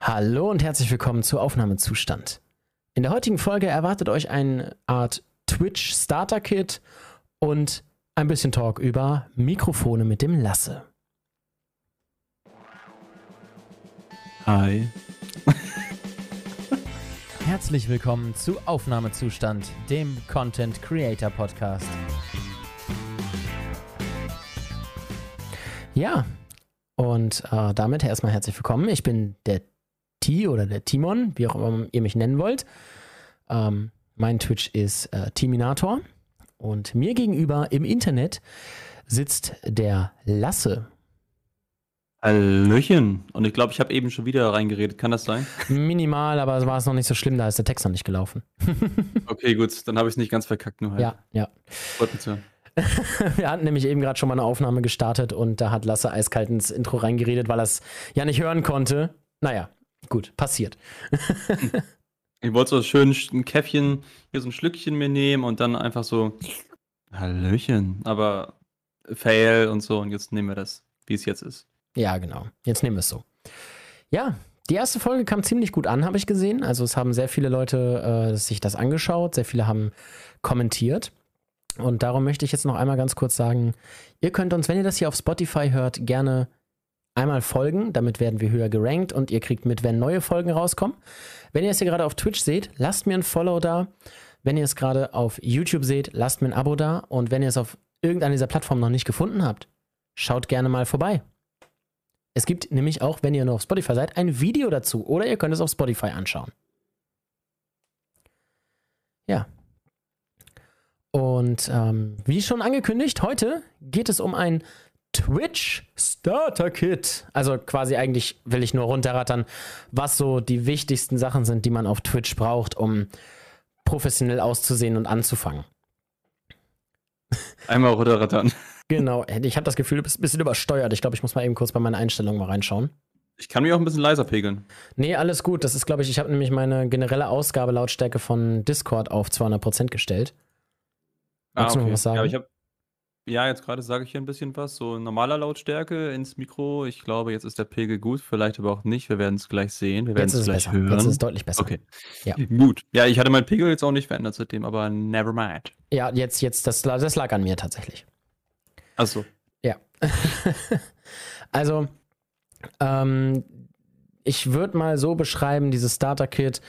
Hallo und herzlich willkommen zu Aufnahmezustand. In der heutigen Folge erwartet euch eine Art Twitch Starter Kit und ein bisschen Talk über Mikrofone mit dem Lasse. Hi. Herzlich willkommen zu Aufnahmezustand, dem Content Creator Podcast. Ja, und äh, damit erstmal herzlich willkommen. Ich bin der T oder der Timon, wie auch immer ihr mich nennen wollt. Ähm, mein Twitch ist äh, Timinator. Und mir gegenüber im Internet sitzt der Lasse. Hallöchen. Und ich glaube, ich habe eben schon wieder reingeredet. Kann das sein? Minimal, aber es war es noch nicht so schlimm, da ist der Text noch nicht gelaufen. okay, gut, dann habe ich es nicht ganz verkackt, nur halt. Ja, ja. Freut mich hören. Wir hatten nämlich eben gerade schon mal eine Aufnahme gestartet und da hat Lasse eiskalt ins Intro reingeredet, weil er es ja nicht hören konnte. Naja, gut, passiert. ich wollte so schön ein Käffchen, hier so ein Schlückchen mir nehmen und dann einfach so Hallöchen, aber Fail und so und jetzt nehmen wir das, wie es jetzt ist. Ja, genau. Jetzt nehmen wir es so. Ja, die erste Folge kam ziemlich gut an, habe ich gesehen. Also es haben sehr viele Leute äh, sich das angeschaut, sehr viele haben kommentiert. Und darum möchte ich jetzt noch einmal ganz kurz sagen, ihr könnt uns, wenn ihr das hier auf Spotify hört, gerne einmal folgen, damit werden wir höher gerankt und ihr kriegt mit, wenn neue Folgen rauskommen. Wenn ihr es hier gerade auf Twitch seht, lasst mir ein Follow da. Wenn ihr es gerade auf YouTube seht, lasst mir ein Abo da. Und wenn ihr es auf irgendeiner dieser Plattformen noch nicht gefunden habt, schaut gerne mal vorbei. Es gibt nämlich auch, wenn ihr noch auf Spotify seid, ein Video dazu oder ihr könnt es auf Spotify anschauen. Ja, und ähm, wie schon angekündigt, heute geht es um ein Twitch Starter Kit. Also quasi eigentlich will ich nur runterrattern, was so die wichtigsten Sachen sind, die man auf Twitch braucht, um professionell auszusehen und anzufangen. Einmal runterrattern. Genau, ich habe das Gefühl, du bist ein bisschen übersteuert. Ich glaube, ich muss mal eben kurz bei meinen Einstellungen mal reinschauen. Ich kann mich auch ein bisschen leiser pegeln. Nee, alles gut. Das ist, glaube ich, ich habe nämlich meine generelle Ausgabelautstärke von Discord auf 200% gestellt. Magst ah, okay. du noch was sagen? Ja, ich hab, ja jetzt gerade sage ich hier ein bisschen was. So normaler Lautstärke ins Mikro. Ich glaube, jetzt ist der Pegel gut, vielleicht aber auch nicht. Wir werden es gleich sehen. Wir werden es gleich besser. hören. Jetzt ist es deutlich besser. Okay. Ja. Gut. Ja, ich hatte meinen Pegel jetzt auch nicht verändert seitdem, aber never mind. Ja, jetzt, jetzt, das, das lag an mir tatsächlich. Achso. Ja. also, ähm, ich würde mal so beschreiben, dieses Starter-Kit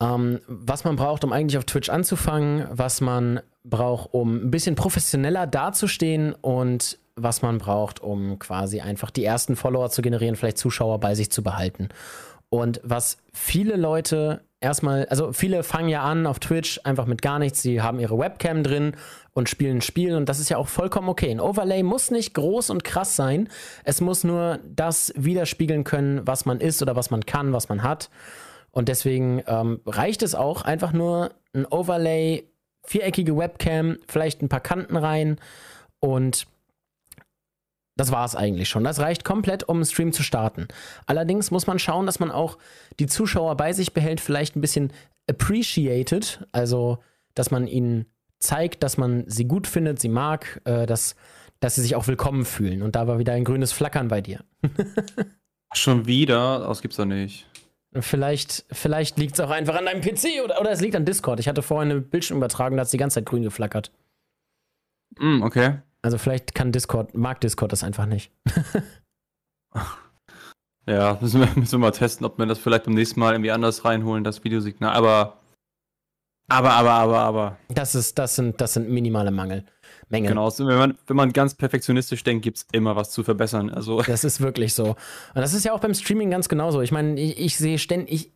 ähm, was man braucht, um eigentlich auf Twitch anzufangen, was man braucht, um ein bisschen professioneller dazustehen und was man braucht, um quasi einfach die ersten Follower zu generieren, vielleicht Zuschauer bei sich zu behalten. Und was viele Leute erstmal, also viele fangen ja an auf Twitch einfach mit gar nichts, sie haben ihre Webcam drin und spielen ein Spiel und das ist ja auch vollkommen okay. Ein Overlay muss nicht groß und krass sein, es muss nur das widerspiegeln können, was man ist oder was man kann, was man hat. Und deswegen ähm, reicht es auch einfach nur ein Overlay, viereckige Webcam, vielleicht ein paar Kanten rein und das war es eigentlich schon. Das reicht komplett, um einen Stream zu starten. Allerdings muss man schauen, dass man auch die Zuschauer bei sich behält, vielleicht ein bisschen appreciated, also dass man ihnen zeigt, dass man sie gut findet, sie mag, äh, dass, dass sie sich auch willkommen fühlen. Und da war wieder ein grünes Flackern bei dir. Schon wieder? Das gibt's doch nicht. Vielleicht, vielleicht liegt es auch einfach an deinem PC oder, oder es liegt an Discord. Ich hatte vorhin eine Bildschirmübertragung, da hat es die ganze Zeit grün geflackert. Mm, okay. Also vielleicht kann Discord, mag Discord das einfach nicht. ja, müssen wir, müssen wir mal testen, ob wir das vielleicht beim nächsten Mal irgendwie anders reinholen, das Videosignal. Aber, aber, aber, aber, aber. Das ist, das sind, das sind minimale Mangel. Menge. Genau, wenn man, wenn man ganz perfektionistisch denkt, gibt es immer was zu verbessern. Also. Das ist wirklich so. Und das ist ja auch beim Streaming ganz genauso. Ich meine, ich, ich sehe ständig,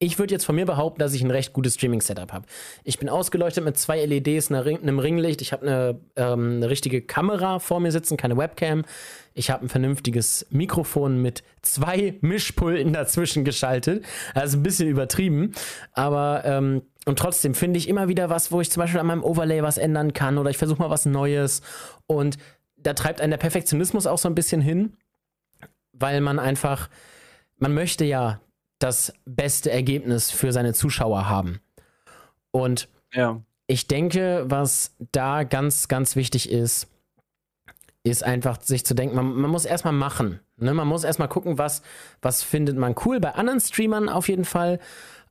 ich würde jetzt von mir behaupten, dass ich ein recht gutes Streaming-Setup habe. Ich bin ausgeleuchtet mit zwei LEDs, einem Ringlicht. Ich habe eine, ähm, eine richtige Kamera vor mir sitzen, keine Webcam. Ich habe ein vernünftiges Mikrofon mit zwei Mischpulten dazwischen geschaltet. Also ein bisschen übertrieben. Aber ähm, und trotzdem finde ich immer wieder was, wo ich zum Beispiel an meinem Overlay was ändern kann oder ich versuche mal was Neues. Und da treibt einen der Perfektionismus auch so ein bisschen hin, weil man einfach, man möchte ja das beste Ergebnis für seine Zuschauer haben. Und ja. ich denke, was da ganz, ganz wichtig ist, ist einfach sich zu denken, man, man muss erstmal machen. Ne? Man muss erstmal gucken, was, was findet man cool bei anderen Streamern auf jeden Fall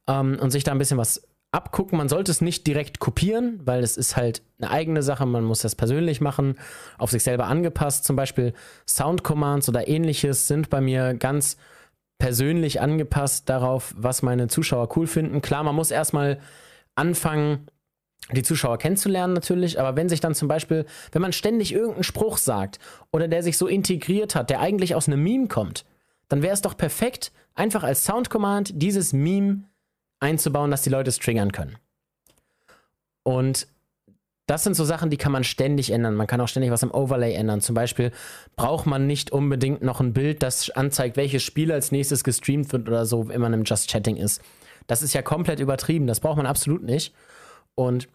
ähm, und sich da ein bisschen was abgucken. Man sollte es nicht direkt kopieren, weil es ist halt eine eigene Sache. Man muss das persönlich machen, auf sich selber angepasst. Zum Beispiel Sound Commands oder ähnliches sind bei mir ganz persönlich angepasst darauf, was meine Zuschauer cool finden. Klar, man muss erstmal anfangen, die Zuschauer kennenzulernen natürlich, aber wenn sich dann zum Beispiel, wenn man ständig irgendeinen Spruch sagt oder der sich so integriert hat, der eigentlich aus einem Meme kommt, dann wäre es doch perfekt, einfach als Soundcommand dieses Meme einzubauen, dass die Leute es triggern können. Und das sind so Sachen, die kann man ständig ändern. Man kann auch ständig was im Overlay ändern. Zum Beispiel braucht man nicht unbedingt noch ein Bild, das anzeigt, welches Spiel als nächstes gestreamt wird oder so, wenn man im Just Chatting ist. Das ist ja komplett übertrieben. Das braucht man absolut nicht. Und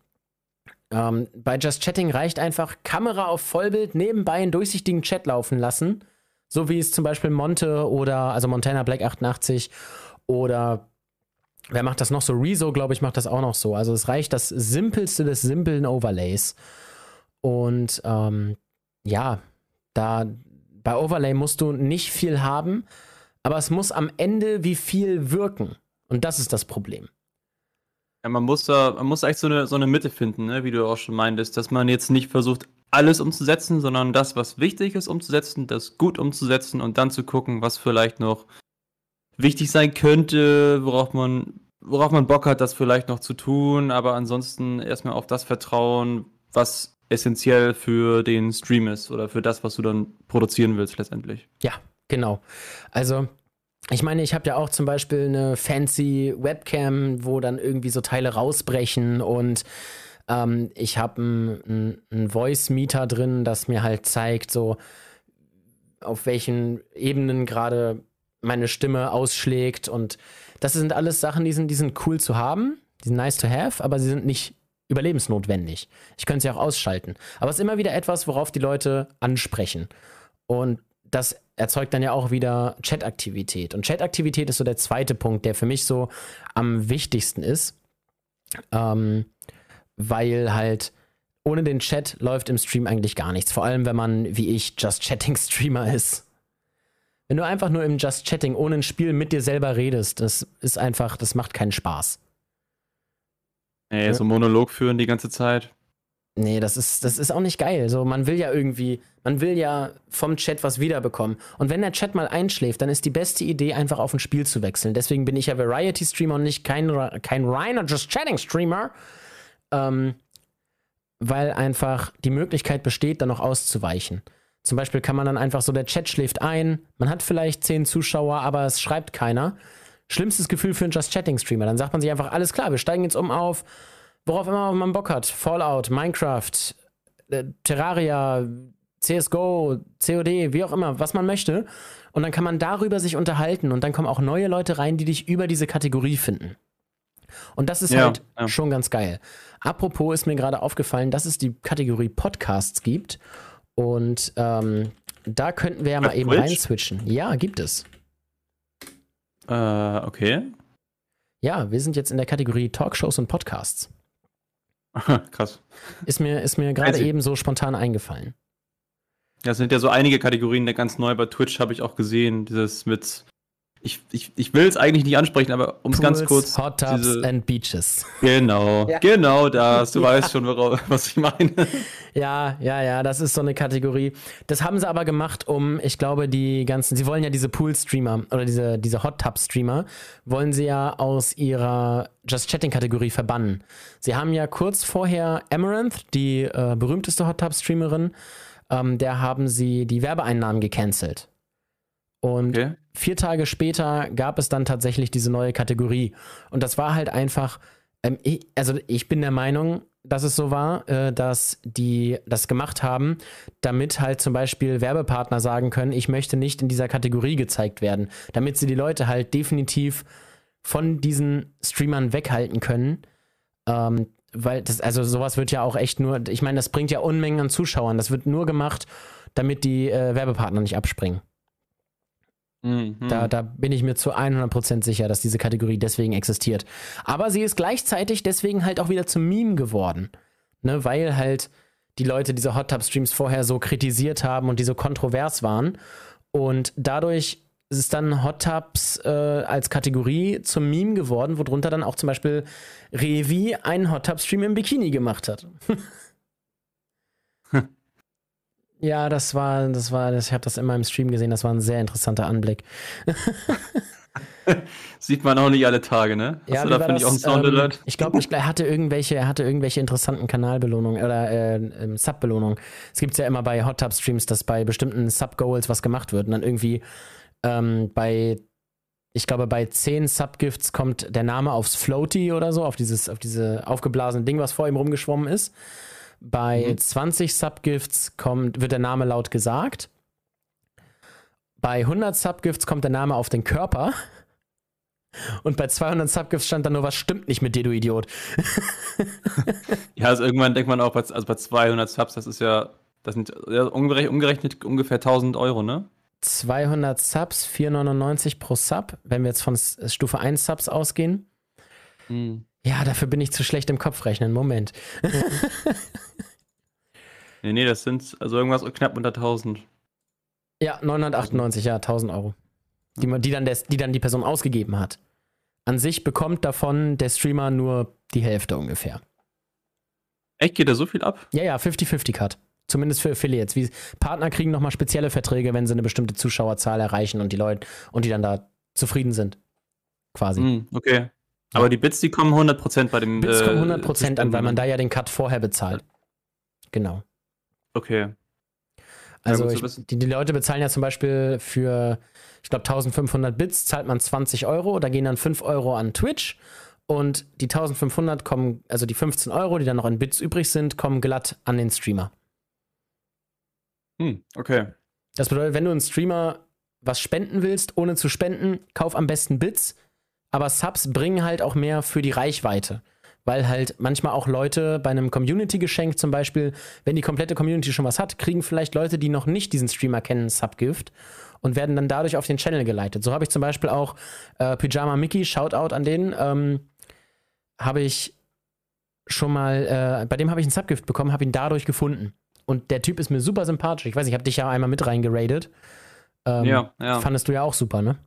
ähm, bei Just Chatting reicht einfach Kamera auf Vollbild, nebenbei einen durchsichtigen Chat laufen lassen. So wie es zum Beispiel Monte oder, also Montana Black 88 oder wer macht das noch so? Rezo, glaube ich, macht das auch noch so. Also es reicht das simpelste des simplen Overlays. Und ähm, ja, da bei Overlay musst du nicht viel haben, aber es muss am Ende wie viel wirken. Und das ist das Problem. Ja, man muss da, man muss eigentlich so eine, so eine Mitte finden, ne? wie du auch schon meintest, dass man jetzt nicht versucht, alles umzusetzen, sondern das, was wichtig ist, umzusetzen, das gut umzusetzen und dann zu gucken, was vielleicht noch wichtig sein könnte, worauf man, worauf man Bock hat, das vielleicht noch zu tun, aber ansonsten erstmal auf das vertrauen, was essentiell für den Stream ist oder für das, was du dann produzieren willst letztendlich. Ja, genau. Also ich meine, ich habe ja auch zum Beispiel eine fancy Webcam, wo dann irgendwie so Teile rausbrechen und ähm, ich habe einen ein Voice-Meter drin, das mir halt zeigt, so auf welchen Ebenen gerade meine Stimme ausschlägt und das sind alles Sachen, die sind, die sind cool zu haben, die sind nice to have, aber sie sind nicht überlebensnotwendig. Ich könnte sie auch ausschalten. Aber es ist immer wieder etwas, worauf die Leute ansprechen. Und das erzeugt dann ja auch wieder Chataktivität. Und Chataktivität ist so der zweite Punkt, der für mich so am wichtigsten ist. Ähm, weil halt ohne den Chat läuft im Stream eigentlich gar nichts. Vor allem, wenn man, wie ich, Just Chatting Streamer ist. Wenn du einfach nur im Just Chatting ohne ein Spiel mit dir selber redest, das ist einfach, das macht keinen Spaß. Nee, so Monolog führen die ganze Zeit. Nee, das ist, das ist auch nicht geil. So, man will ja irgendwie, man will ja vom Chat was wiederbekommen. Und wenn der Chat mal einschläft, dann ist die beste Idee, einfach auf ein Spiel zu wechseln. Deswegen bin ich ja Variety-Streamer und nicht kein, kein reiner Just Chatting-Streamer. Ähm, weil einfach die Möglichkeit besteht, da noch auszuweichen. Zum Beispiel kann man dann einfach so, der Chat schläft ein, man hat vielleicht zehn Zuschauer, aber es schreibt keiner. Schlimmstes Gefühl für einen Just Chatting-Streamer. Dann sagt man sich einfach, alles klar, wir steigen jetzt um auf worauf immer man Bock hat. Fallout, Minecraft, äh, Terraria, CSGO, COD, wie auch immer, was man möchte. Und dann kann man darüber sich unterhalten und dann kommen auch neue Leute rein, die dich über diese Kategorie finden. Und das ist ja, halt ja. schon ganz geil. Apropos ist mir gerade aufgefallen, dass es die Kategorie Podcasts gibt. Und ähm, da könnten wir ja mal eben reinswitchen. Ja, gibt es. Äh, okay. Ja, wir sind jetzt in der Kategorie Talkshows und Podcasts. Krass. Ist mir, ist mir gerade eben so spontan eingefallen. Ja, es sind ja so einige Kategorien, der ganz neu bei Twitch habe ich auch gesehen, dieses mit ich, ich, ich will es eigentlich nicht ansprechen, aber um es ganz kurz. Hot Tubs diese, and Beaches. Genau, ja. genau das. Du ja. weißt schon, was ich meine. Ja, ja, ja, das ist so eine Kategorie. Das haben sie aber gemacht, um, ich glaube, die ganzen, sie wollen ja diese Pool-Streamer oder diese, diese Hot Tub-Streamer, wollen sie ja aus ihrer Just Chatting-Kategorie verbannen. Sie haben ja kurz vorher Amaranth, die äh, berühmteste Hot Tub-Streamerin, ähm, der haben sie die Werbeeinnahmen gecancelt. Und okay. Vier Tage später gab es dann tatsächlich diese neue Kategorie. Und das war halt einfach, ähm, ich, also ich bin der Meinung, dass es so war, äh, dass die das gemacht haben, damit halt zum Beispiel Werbepartner sagen können, ich möchte nicht in dieser Kategorie gezeigt werden, damit sie die Leute halt definitiv von diesen Streamern weghalten können. Ähm, weil das, also sowas wird ja auch echt nur, ich meine, das bringt ja Unmengen an Zuschauern. Das wird nur gemacht, damit die äh, Werbepartner nicht abspringen. Mhm. Da, da bin ich mir zu 100% sicher, dass diese Kategorie deswegen existiert. Aber sie ist gleichzeitig deswegen halt auch wieder zum Meme geworden. Ne, weil halt die Leute diese Hot Tub Streams vorher so kritisiert haben und die so kontrovers waren. Und dadurch ist dann Hot Tubs äh, als Kategorie zum Meme geworden, worunter dann auch zum Beispiel Revi einen Hot Tub Stream im Bikini gemacht hat. ja, das war, das war, ich habe das in meinem Stream gesehen, das war ein sehr interessanter Anblick. Sieht man auch nicht alle Tage, ne? Hast ja, du da, finde ich, auch ein Sound ähm, Ich glaube, er hatte irgendwelche, er hatte irgendwelche interessanten Kanalbelohnungen oder äh, ähm, Sub-Belohnungen. Es gibt ja immer bei Hot Tub Streams, dass bei bestimmten Sub-Goals was gemacht wird und dann irgendwie ähm, bei, ich glaube, bei 10 Subgifts kommt der Name aufs Floaty oder so, auf dieses, auf diese aufgeblasene Ding, was vor ihm rumgeschwommen ist. Bei mhm. 20 Subgifts kommt, wird der Name laut gesagt. Bei 100 Subgifts kommt der Name auf den Körper. Und bei 200 Subgifts stand dann nur, was stimmt nicht mit dir, du Idiot. ja, also irgendwann denkt man auch, also bei 200 Subs, das ist ja, das sind ja, umgerechnet ungefähr 1000 Euro, ne? 200 Subs, 4,99 pro Sub, wenn wir jetzt von Stufe 1 Subs ausgehen. Hm. Ja, dafür bin ich zu schlecht im Kopf rechnen. Moment. nee, nee, das sind also irgendwas knapp unter 1000. Ja, 998, ja, 1000 Euro. Die, die, dann der, die dann die Person ausgegeben hat. An sich bekommt davon der Streamer nur die Hälfte ungefähr. Echt, geht da so viel ab? Ja, ja, 50-50 Cut. Zumindest für Affiliates. Wie, Partner kriegen nochmal spezielle Verträge, wenn sie eine bestimmte Zuschauerzahl erreichen und die Leute und die dann da zufrieden sind. Quasi. Mm, okay. Aber die Bits, die kommen 100% bei dem. Bits äh, kommen 100% an, weil man da ja den Cut vorher bezahlt. Genau. Okay. Also ja, ich, die, die, Leute bezahlen ja zum Beispiel für, ich glaube, 1500 Bits zahlt man 20 Euro, da gehen dann 5 Euro an Twitch und die 1500 kommen, also die 15 Euro, die dann noch in Bits übrig sind, kommen glatt an den Streamer. Hm, okay. Das bedeutet, wenn du einen Streamer was spenden willst, ohne zu spenden, kauf am besten Bits. Aber Subs bringen halt auch mehr für die Reichweite. Weil halt manchmal auch Leute bei einem Community-Geschenk zum Beispiel, wenn die komplette Community schon was hat, kriegen vielleicht Leute, die noch nicht diesen Streamer kennen, Subgift und werden dann dadurch auf den Channel geleitet. So habe ich zum Beispiel auch äh, Pyjama Mickey, Shoutout an den, ähm, habe ich schon mal, äh, bei dem habe ich einen Subgift bekommen, habe ihn dadurch gefunden. Und der Typ ist mir super sympathisch. Ich weiß, ich habe dich ja einmal mit reingeradet. Ähm, ja, ja. Fandest du ja auch super, ne?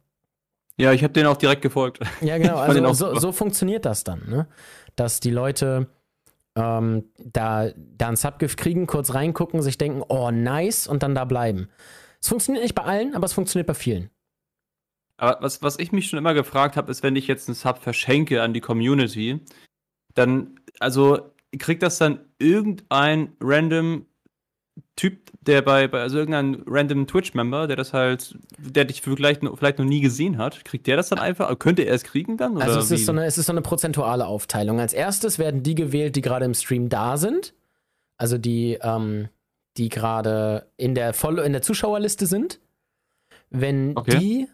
Ja, ich habe den auch direkt gefolgt. Ja, genau. Also so, so, funktioniert das dann, ne? Dass die Leute ähm, da, da ein Subgift kriegen, kurz reingucken, sich denken, oh, nice, und dann da bleiben. Es funktioniert nicht bei allen, aber es funktioniert bei vielen. Aber was, was ich mich schon immer gefragt habe, ist, wenn ich jetzt einen Sub verschenke an die Community, dann, also kriegt das dann irgendein random Typ, der bei, bei also irgendein random Twitch-Member, der das halt, der dich vielleicht, vielleicht noch nie gesehen hat, kriegt der das dann einfach? Könnte er es kriegen dann? also es ist, so eine, es ist so eine prozentuale Aufteilung. Als erstes werden die gewählt, die gerade im Stream da sind. Also die, ähm, die gerade in der voll in der Zuschauerliste sind. Wenn okay. die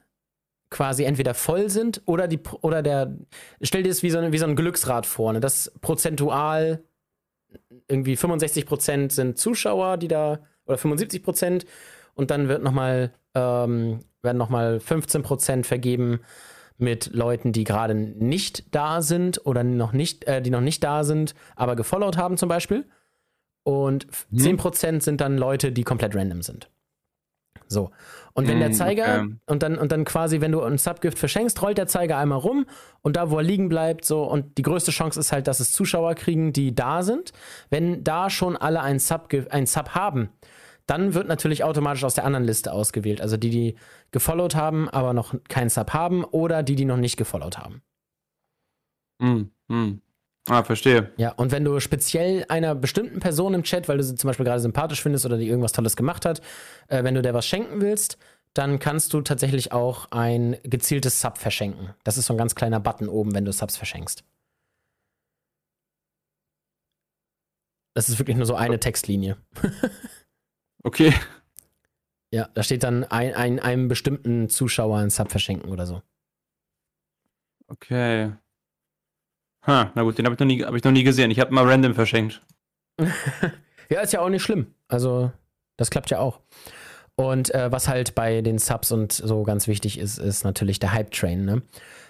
quasi entweder voll sind oder die oder der stell dir das wie so, eine, wie so ein Glücksrad vor, ne? das prozentual irgendwie 65 Prozent sind Zuschauer, die da, oder 75 Prozent, und dann wird noch mal, ähm, werden nochmal 15 Prozent vergeben mit Leuten, die gerade nicht da sind oder noch nicht, äh, die noch nicht da sind, aber gefollowt haben zum Beispiel. Und hm. 10 Prozent sind dann Leute, die komplett random sind. So. Und wenn mm, der Zeiger okay. und dann und dann quasi, wenn du ein Subgift verschenkst, rollt der Zeiger einmal rum und da, wo er liegen bleibt, so und die größte Chance ist halt, dass es Zuschauer kriegen, die da sind. Wenn da schon alle ein Sub, ein Sub haben, dann wird natürlich automatisch aus der anderen Liste ausgewählt. Also die, die gefollowt haben, aber noch keinen Sub haben oder die, die noch nicht gefollowt haben. Mm, mm. Ah, verstehe. Ja, und wenn du speziell einer bestimmten Person im Chat, weil du sie zum Beispiel gerade sympathisch findest oder die irgendwas Tolles gemacht hat, äh, wenn du der was schenken willst, dann kannst du tatsächlich auch ein gezieltes Sub verschenken. Das ist so ein ganz kleiner Button oben, wenn du Subs verschenkst. Das ist wirklich nur so eine Textlinie. okay. Ja, da steht dann ein, ein, einem bestimmten Zuschauer ein Sub verschenken oder so. Okay. Ha, na gut, den habe ich, noch nie, hab ich noch nie gesehen. Ich habe mal random verschenkt. ja, ist ja auch nicht schlimm. Also, das klappt ja auch. Und äh, was halt bei den Subs und so ganz wichtig ist, ist natürlich der Hype-Train. Ne?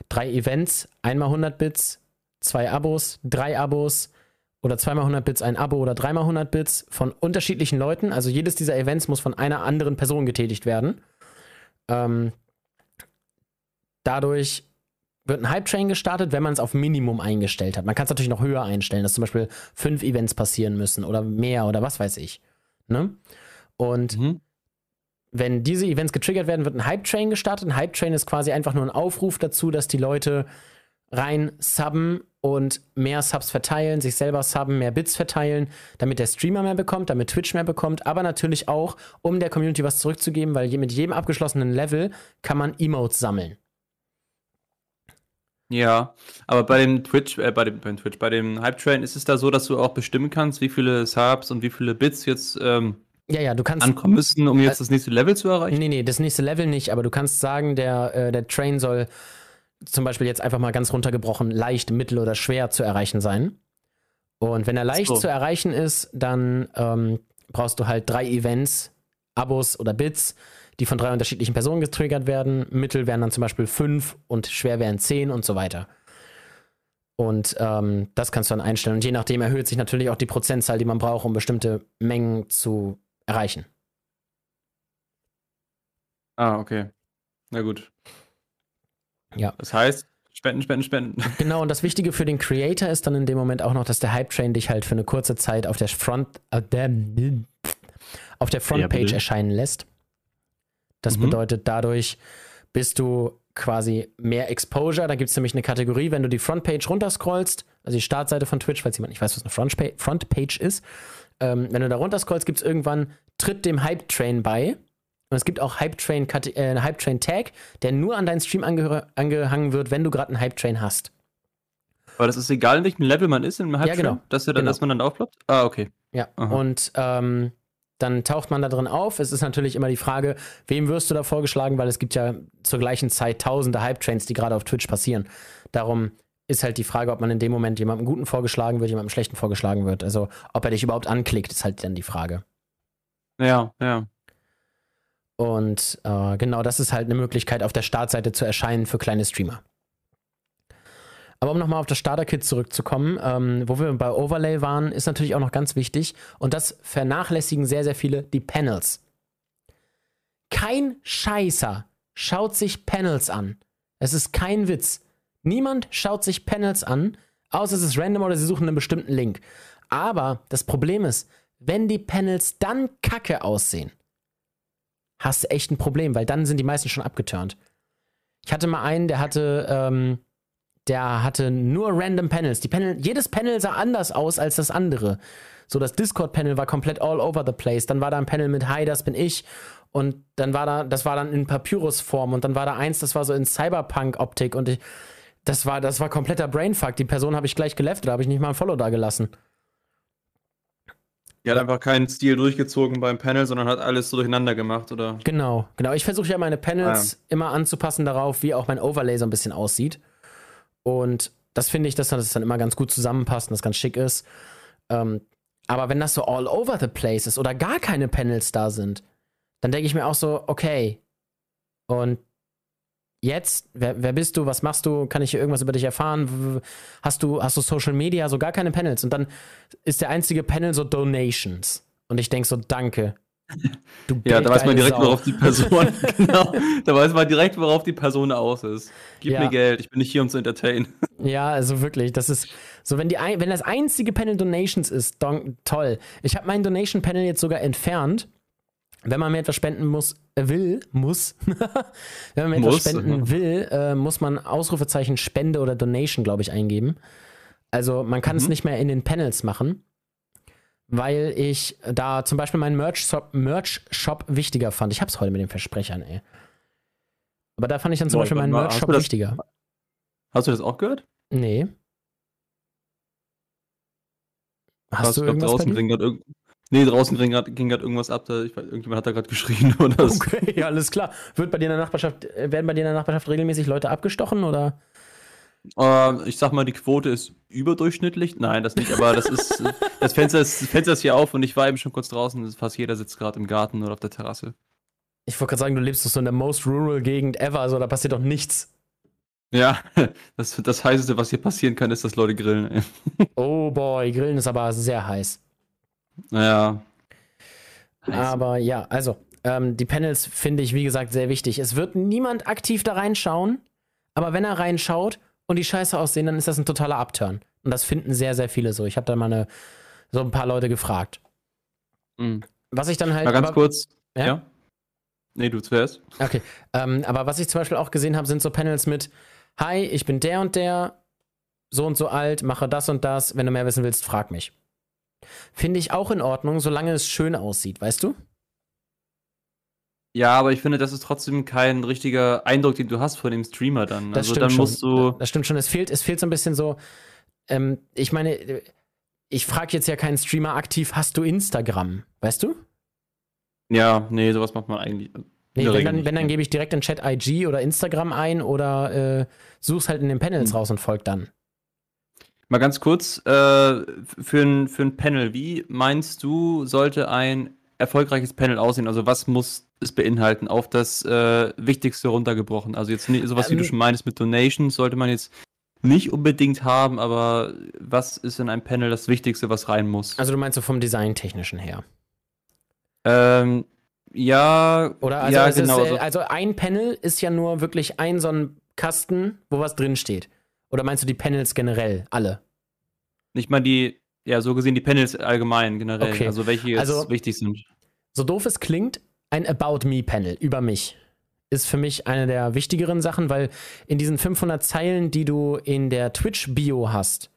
Drei Events, einmal 100 Bits, zwei Abos, drei Abos oder zweimal 100 Bits ein Abo oder dreimal 100 Bits von unterschiedlichen Leuten. Also jedes dieser Events muss von einer anderen Person getätigt werden. Ähm, dadurch wird ein Hype-Train gestartet, wenn man es auf Minimum eingestellt hat. Man kann es natürlich noch höher einstellen, dass zum Beispiel fünf Events passieren müssen oder mehr oder was weiß ich. Ne? Und mhm. wenn diese Events getriggert werden, wird ein Hype-Train gestartet. Ein Hype-Train ist quasi einfach nur ein Aufruf dazu, dass die Leute rein subben und mehr Subs verteilen, sich selber subben, mehr Bits verteilen, damit der Streamer mehr bekommt, damit Twitch mehr bekommt, aber natürlich auch, um der Community was zurückzugeben, weil mit jedem abgeschlossenen Level kann man Emotes sammeln. Ja, aber bei dem Twitch, äh, bei dem, bei dem Twitch, bei dem Hype Train ist es da so, dass du auch bestimmen kannst, wie viele Subs und wie viele Bits jetzt ähm, ja, ja, du kannst, ankommen müssen, um jetzt das nächste Level zu erreichen? Nee, nee, das nächste Level nicht, aber du kannst sagen, der, äh, der Train soll zum Beispiel jetzt einfach mal ganz runtergebrochen leicht, mittel oder schwer zu erreichen sein. Und wenn er leicht so. zu erreichen ist, dann ähm, brauchst du halt drei Events, Abos oder Bits, die von drei unterschiedlichen Personen getriggert werden. Mittel wären dann zum Beispiel fünf und schwer wären zehn und so weiter. Und ähm, das kannst du dann einstellen. Und je nachdem erhöht sich natürlich auch die Prozentzahl, die man braucht, um bestimmte Mengen zu erreichen. Ah, okay. Na gut. Ja. Das heißt, spenden, spenden, spenden. Genau, und das Wichtige für den Creator ist dann in dem Moment auch noch, dass der Hype-Train dich halt für eine kurze Zeit auf der Front, äh, auf der Frontpage ja, erscheinen lässt. Das mhm. bedeutet, dadurch bist du quasi mehr Exposure. Da gibt es nämlich eine Kategorie, wenn du die Frontpage runterscrollst, also die Startseite von Twitch, falls jemand nicht weiß, was eine Frontpage, Frontpage ist. Ähm, wenn du da runterscrollst, gibt es irgendwann Tritt dem Hype-Train bei. Und es gibt auch Hype-Train, äh, Hype-Train-Tag, der nur an deinen Stream ange angehangen wird, wenn du gerade einen Hype-Train hast. Aber das ist egal, in welchem Level man ist im Hype-Train? Ja, genau. Dass, dann, genau. dass man dann aufploppt? Ah, okay. Ja, Aha. und ähm, dann taucht man da drin auf. Es ist natürlich immer die Frage, wem wirst du da vorgeschlagen, weil es gibt ja zur gleichen Zeit tausende Hype-Trains, die gerade auf Twitch passieren. Darum ist halt die Frage, ob man in dem Moment jemandem Guten vorgeschlagen wird, jemandem Schlechten vorgeschlagen wird. Also, ob er dich überhaupt anklickt, ist halt dann die Frage. Ja, ja. Und äh, genau das ist halt eine Möglichkeit, auf der Startseite zu erscheinen für kleine Streamer. Aber um nochmal auf das Starter-Kit zurückzukommen, ähm, wo wir bei Overlay waren, ist natürlich auch noch ganz wichtig, und das vernachlässigen sehr, sehr viele, die Panels. Kein Scheißer schaut sich Panels an. Es ist kein Witz. Niemand schaut sich Panels an, außer es ist random oder sie suchen einen bestimmten Link. Aber das Problem ist, wenn die Panels dann kacke aussehen, hast du echt ein Problem, weil dann sind die meisten schon abgeturnt. Ich hatte mal einen, der hatte, ähm, der hatte nur random Panels. Die Panel, jedes Panel sah anders aus als das andere. So, das Discord-Panel war komplett all over the place. Dann war da ein Panel mit Hi, das bin ich. Und dann war da, das war dann in Papyrus-Form. Und dann war da eins, das war so in Cyberpunk-Optik. Und ich, das war, das war kompletter Brainfuck. Die Person habe ich gleich geleft, da habe ich nicht mal ein Follow da gelassen. Die hat einfach keinen Stil durchgezogen beim Panel, sondern hat alles so durcheinander gemacht, oder? Genau, genau. Ich versuche ja meine Panels ah, ja. immer anzupassen darauf, wie auch mein Overlay so ein bisschen aussieht. Und das finde ich, dass das dann immer ganz gut zusammenpasst und das ganz schick ist. Ähm, aber wenn das so all over the place ist oder gar keine Panels da sind, dann denke ich mir auch so, okay. Und jetzt, wer, wer, bist du, was machst du, kann ich hier irgendwas über dich erfahren? Hast du, hast du Social Media, so gar keine Panels? Und dann ist der einzige Panel so Donations. Und ich denke so, danke. Ja, da weiß man direkt, Sau. worauf die Person, genau, da weiß man direkt, worauf die Person aus ist. Gib ja. mir Geld, ich bin nicht hier, um zu entertainen. Ja, also wirklich, das ist so, wenn, die, wenn das einzige Panel Donations ist, don, toll. Ich habe mein Donation-Panel jetzt sogar entfernt, wenn man mir etwas spenden muss, äh, will, muss, wenn man mir muss, etwas spenden will, äh, muss man Ausrufezeichen Spende oder Donation, glaube ich, eingeben. Also man kann mhm. es nicht mehr in den Panels machen, weil ich da zum Beispiel meinen Merch-Shop Merch wichtiger fand. Ich habe es heute mit den Versprechern, ey. Aber da fand ich dann zum Boah, Beispiel meinen Merch-Shop wichtiger. Hast du das auch gehört? Nee. Hast, hast du irgendwas draußen drin Nee, draußen ging gerade irgendwas ab, da, ich, irgendjemand hat da gerade geschrien oder so. Okay, alles klar. Wird bei dir in der Nachbarschaft, äh, werden bei dir in der Nachbarschaft regelmäßig Leute abgestochen oder? Äh, ich sag mal, die Quote ist überdurchschnittlich. Nein, das nicht, aber das ist, das Fenster ist, das Fenster ist hier auf und ich war eben schon kurz draußen. Fast jeder sitzt gerade im Garten oder auf der Terrasse. Ich wollte gerade sagen, du lebst doch so in der most rural Gegend ever, also da passiert doch nichts. Ja, das, das heißeste, was hier passieren kann, ist, dass Leute grillen. Oh boy, Grillen ist aber sehr heiß. Naja. Aber ja, also, ähm, die Panels finde ich, wie gesagt, sehr wichtig. Es wird niemand aktiv da reinschauen, aber wenn er reinschaut und die scheiße aussehen, dann ist das ein totaler Upturn. Und das finden sehr, sehr viele so. Ich habe da mal eine, so ein paar Leute gefragt. Mhm. Was ich dann halt. Mal ganz aber, kurz. Ja? Ja? Nee, du zuerst. Okay. Ähm, aber was ich zum Beispiel auch gesehen habe, sind so Panels mit: Hi, ich bin der und der, so und so alt, mache das und das. Wenn du mehr wissen willst, frag mich. Finde ich auch in Ordnung, solange es schön aussieht, weißt du? Ja, aber ich finde, das ist trotzdem kein richtiger Eindruck, den du hast von dem Streamer dann. Das also stimmt dann schon. musst du. Das stimmt schon. Es fehlt, es fehlt so ein bisschen so. Ähm, ich meine, ich frage jetzt ja keinen Streamer aktiv, hast du Instagram? Weißt du? Ja, nee, sowas macht man eigentlich. Nee, wenn dann, wenn dann gebe ich direkt in Chat IG oder Instagram ein oder äh, such's halt in den Panels Hm. raus und folgt dann. Mal ganz kurz, äh, für ein, für ein Panel, wie meinst du, sollte ein erfolgreiches Panel aussehen? Also was muss es beinhalten? Auf das äh, Wichtigste runtergebrochen. Also jetzt nicht, sowas, wie du Ähm, schon meinst mit Donations, sollte man jetzt nicht unbedingt haben, aber was ist in einem Panel das Wichtigste, was rein muss? Also du meinst so vom Designtechnischen her. ähm, ja, Oder also, ja, es genau. ist, äh, so- also ein Panel ist ja nur wirklich ein so ein Kasten, wo was drin steht. Oder meinst du die Panels generell, alle? Nicht mal die, ja, so gesehen die Panels allgemein generell. Okay. Also welche jetzt Also- wichtig sind. So doof es klingt, ein About Me Panel über mich ist für mich eine der wichtigeren Sachen, weil in diesen 500 Zeilen, die du in der Twitch Bio hast,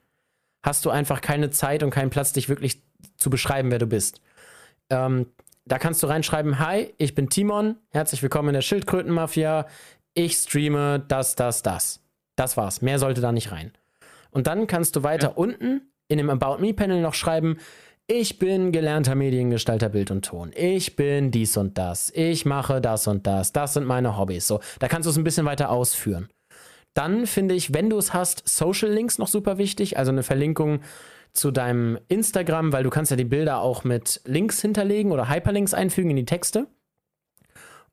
hast du einfach keine Zeit und keinen Platz, dich wirklich zu beschreiben, wer du bist. Ähm, da kannst du reinschreiben, hi, ich bin Timon, herzlich willkommen in der Schildkrötenmafia, ich streame das, das, das. Das war's, mehr sollte da nicht rein. Und dann kannst du weiter Ja. unten in dem About Me Panel noch schreiben, ich bin gelernter Mediengestalter Bild und Ton. Ich bin dies und das. Ich mache das und das. Das sind meine Hobbys. So, da kannst du es ein bisschen weiter ausführen. Dann finde ich, wenn du es hast, Social Links noch super wichtig, also eine Verlinkung zu deinem Instagram, weil du kannst ja die Bilder auch mit Links hinterlegen oder Hyperlinks einfügen in die Texte.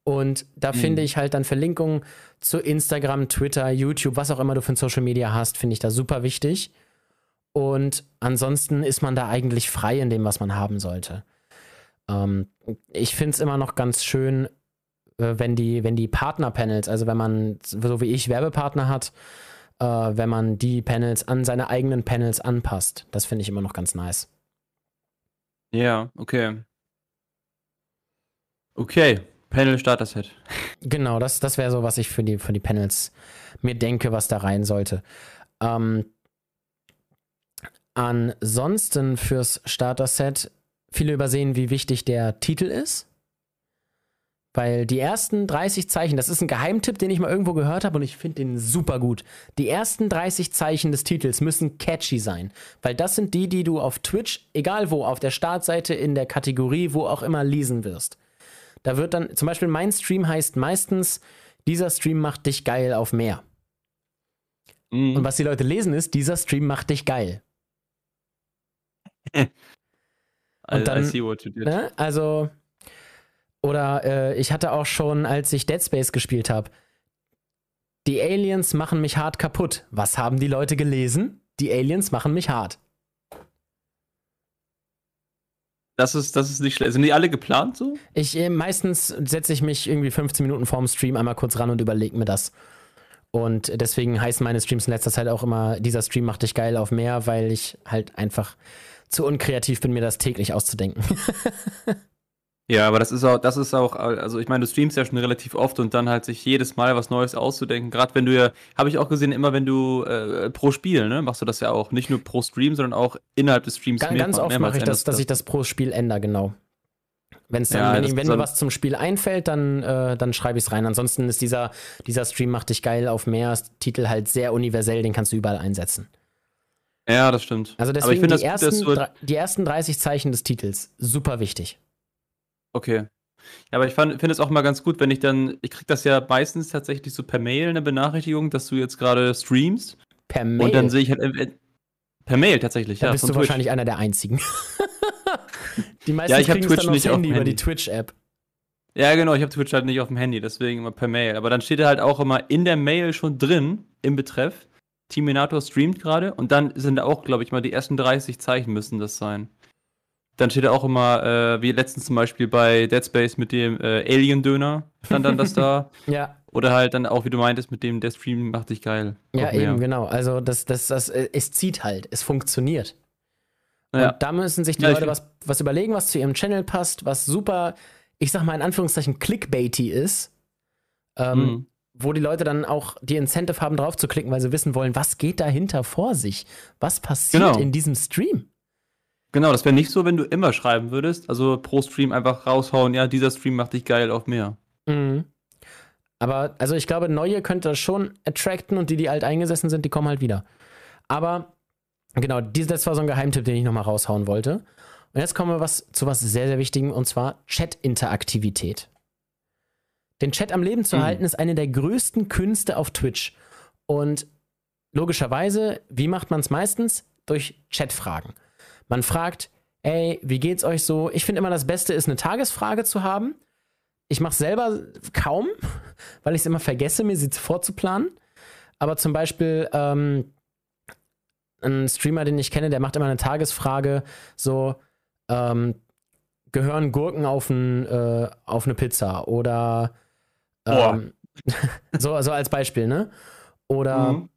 Und da Mhm. finde ich halt dann Verlinkungen zu Instagram, Twitter, YouTube, was auch immer du für ein Social Media hast, finde ich da super wichtig. Und ansonsten ist man da eigentlich frei in dem, was man haben sollte. Ähm, ich finde es immer noch ganz schön, äh, wenn die, wenn die Partner-Panels, also wenn man, so wie ich, Werbepartner hat, äh, wenn man die Panels an seine eigenen Panels anpasst. Das finde ich immer noch ganz nice. Ja, okay. Okay, Panel Starter Set. Genau, das, das wäre so, was ich für die, für die Panels mir denke, was da rein sollte. Ähm, ansonsten fürs Starter-Set, viele übersehen, wie wichtig der Titel ist. Weil die ersten 30 Zeichen, das ist ein Geheimtipp, den ich mal irgendwo gehört habe und ich finde den super gut. Die ersten 30 Zeichen des Titels müssen catchy sein. Weil das sind die, die du auf Twitch, egal wo, auf der Startseite, in der Kategorie, wo auch immer lesen wirst. Da wird dann, zum Beispiel mein Stream heißt meistens, dieser Stream macht dich geil auf mehr. Mhm. Und was die Leute lesen ist, dieser Stream macht dich geil. I, und dann- I see what you did. Ne? Also, oder äh, ich hatte auch schon, als ich Dead Space gespielt habe, die Aliens machen mich hart kaputt. Was haben die Leute gelesen? Die Aliens machen mich hart. Das ist, das ist nicht schlecht. Sind die alle geplant so? Ich, äh, meistens setze ich mich irgendwie 15 Minuten vorm Stream einmal kurz ran und überlege mir das. Und deswegen heißen meine Streams in letzter Zeit auch immer, dieser Stream macht dich geil auf mehr, weil ich halt einfach zu unkreativ bin, mir das täglich auszudenken. Ja, aber das ist auch, das ist auch, also ich meine, du streamst ja schon relativ oft und dann halt sich jedes Mal was Neues auszudenken. Gerade wenn du ja, habe ich auch gesehen, immer wenn du äh, pro Spiel, ne, machst du das ja auch. Nicht nur pro Stream, sondern auch innerhalb des Streams. Ga- mehr- Ganz oft mache ich das, dass ich das pro Spiel ändere, genau. Wenn's dann, Ja, wenn, ich, wenn mir was zum Spiel einfällt, dann, äh, dann schreibe ich es rein. Ansonsten ist dieser, dieser Stream macht dich geil auf mehr Titel halt sehr universell, den kannst du überall einsetzen. Ja, das stimmt. Also aber ich deswegen die, das gut, ersten, dass du, drei- die ersten 30 Zeichen des Titels, super wichtig. Okay. Ja, aber ich finde es auch mal ganz gut, wenn ich dann, ich krieg das ja meistens tatsächlich so per Mail eine Benachrichtigung, dass du jetzt gerade streamst. Per Mail. Und dann sehe ich halt äh, per Mail tatsächlich, da ja. bist du Twitch. wahrscheinlich einer der einzigen. die meisten Ja, ich kriegen es Twitch dann aufs nicht auf Handy dem über die Handy. Twitch-App. Ja, genau, ich habe Twitch halt nicht auf dem Handy, deswegen immer per Mail. Aber dann steht halt auch immer in der Mail schon drin, im Betreff. Teaminator streamt gerade und dann sind da auch, glaube ich, mal die ersten 30 Zeichen müssen das sein. Dann steht da auch immer, äh, wie letztens zum Beispiel bei Dead Space mit dem äh, Alien-Döner, stand dann das da. ja. Oder halt dann auch, wie du meintest, mit dem, der Stream macht dich geil. Ja, eben, genau. Also das, das, das, äh, es zieht halt, es funktioniert. Ja. Und da müssen sich die ja, Leute was, was überlegen, was zu ihrem Channel passt, was super, ich sag mal in Anführungszeichen, clickbaity ist. Ähm, mhm. Wo die Leute dann auch die Incentive haben, drauf zu klicken, weil sie wissen wollen, was geht dahinter vor sich? Was passiert genau. in diesem Stream? Genau, das wäre nicht so, wenn du immer schreiben würdest. Also pro Stream einfach raushauen, ja, dieser Stream macht dich geil auf mehr. Mhm. Aber, also ich glaube, neue könnte das schon attracten und die, die alt eingesessen sind, die kommen halt wieder. Aber Genau, das war so ein Geheimtipp, den ich nochmal raushauen wollte. Und jetzt kommen wir was, zu was sehr, sehr Wichtigem, und zwar Chat-Interaktivität. Den Chat am Leben zu mhm. halten, ist eine der größten Künste auf Twitch. Und logischerweise, wie macht man es meistens? Durch Chatfragen. Man fragt, ey, wie geht's euch so? Ich finde immer, das Beste ist, eine Tagesfrage zu haben. Ich mache selber kaum, weil ich es immer vergesse, mir sie vorzuplanen. Aber zum Beispiel, ähm, ein Streamer, den ich kenne, der macht immer eine Tagesfrage, so, ähm, gehören Gurken auf, ein, äh, auf eine Pizza oder ähm, so, so als Beispiel, ne? Oder mhm.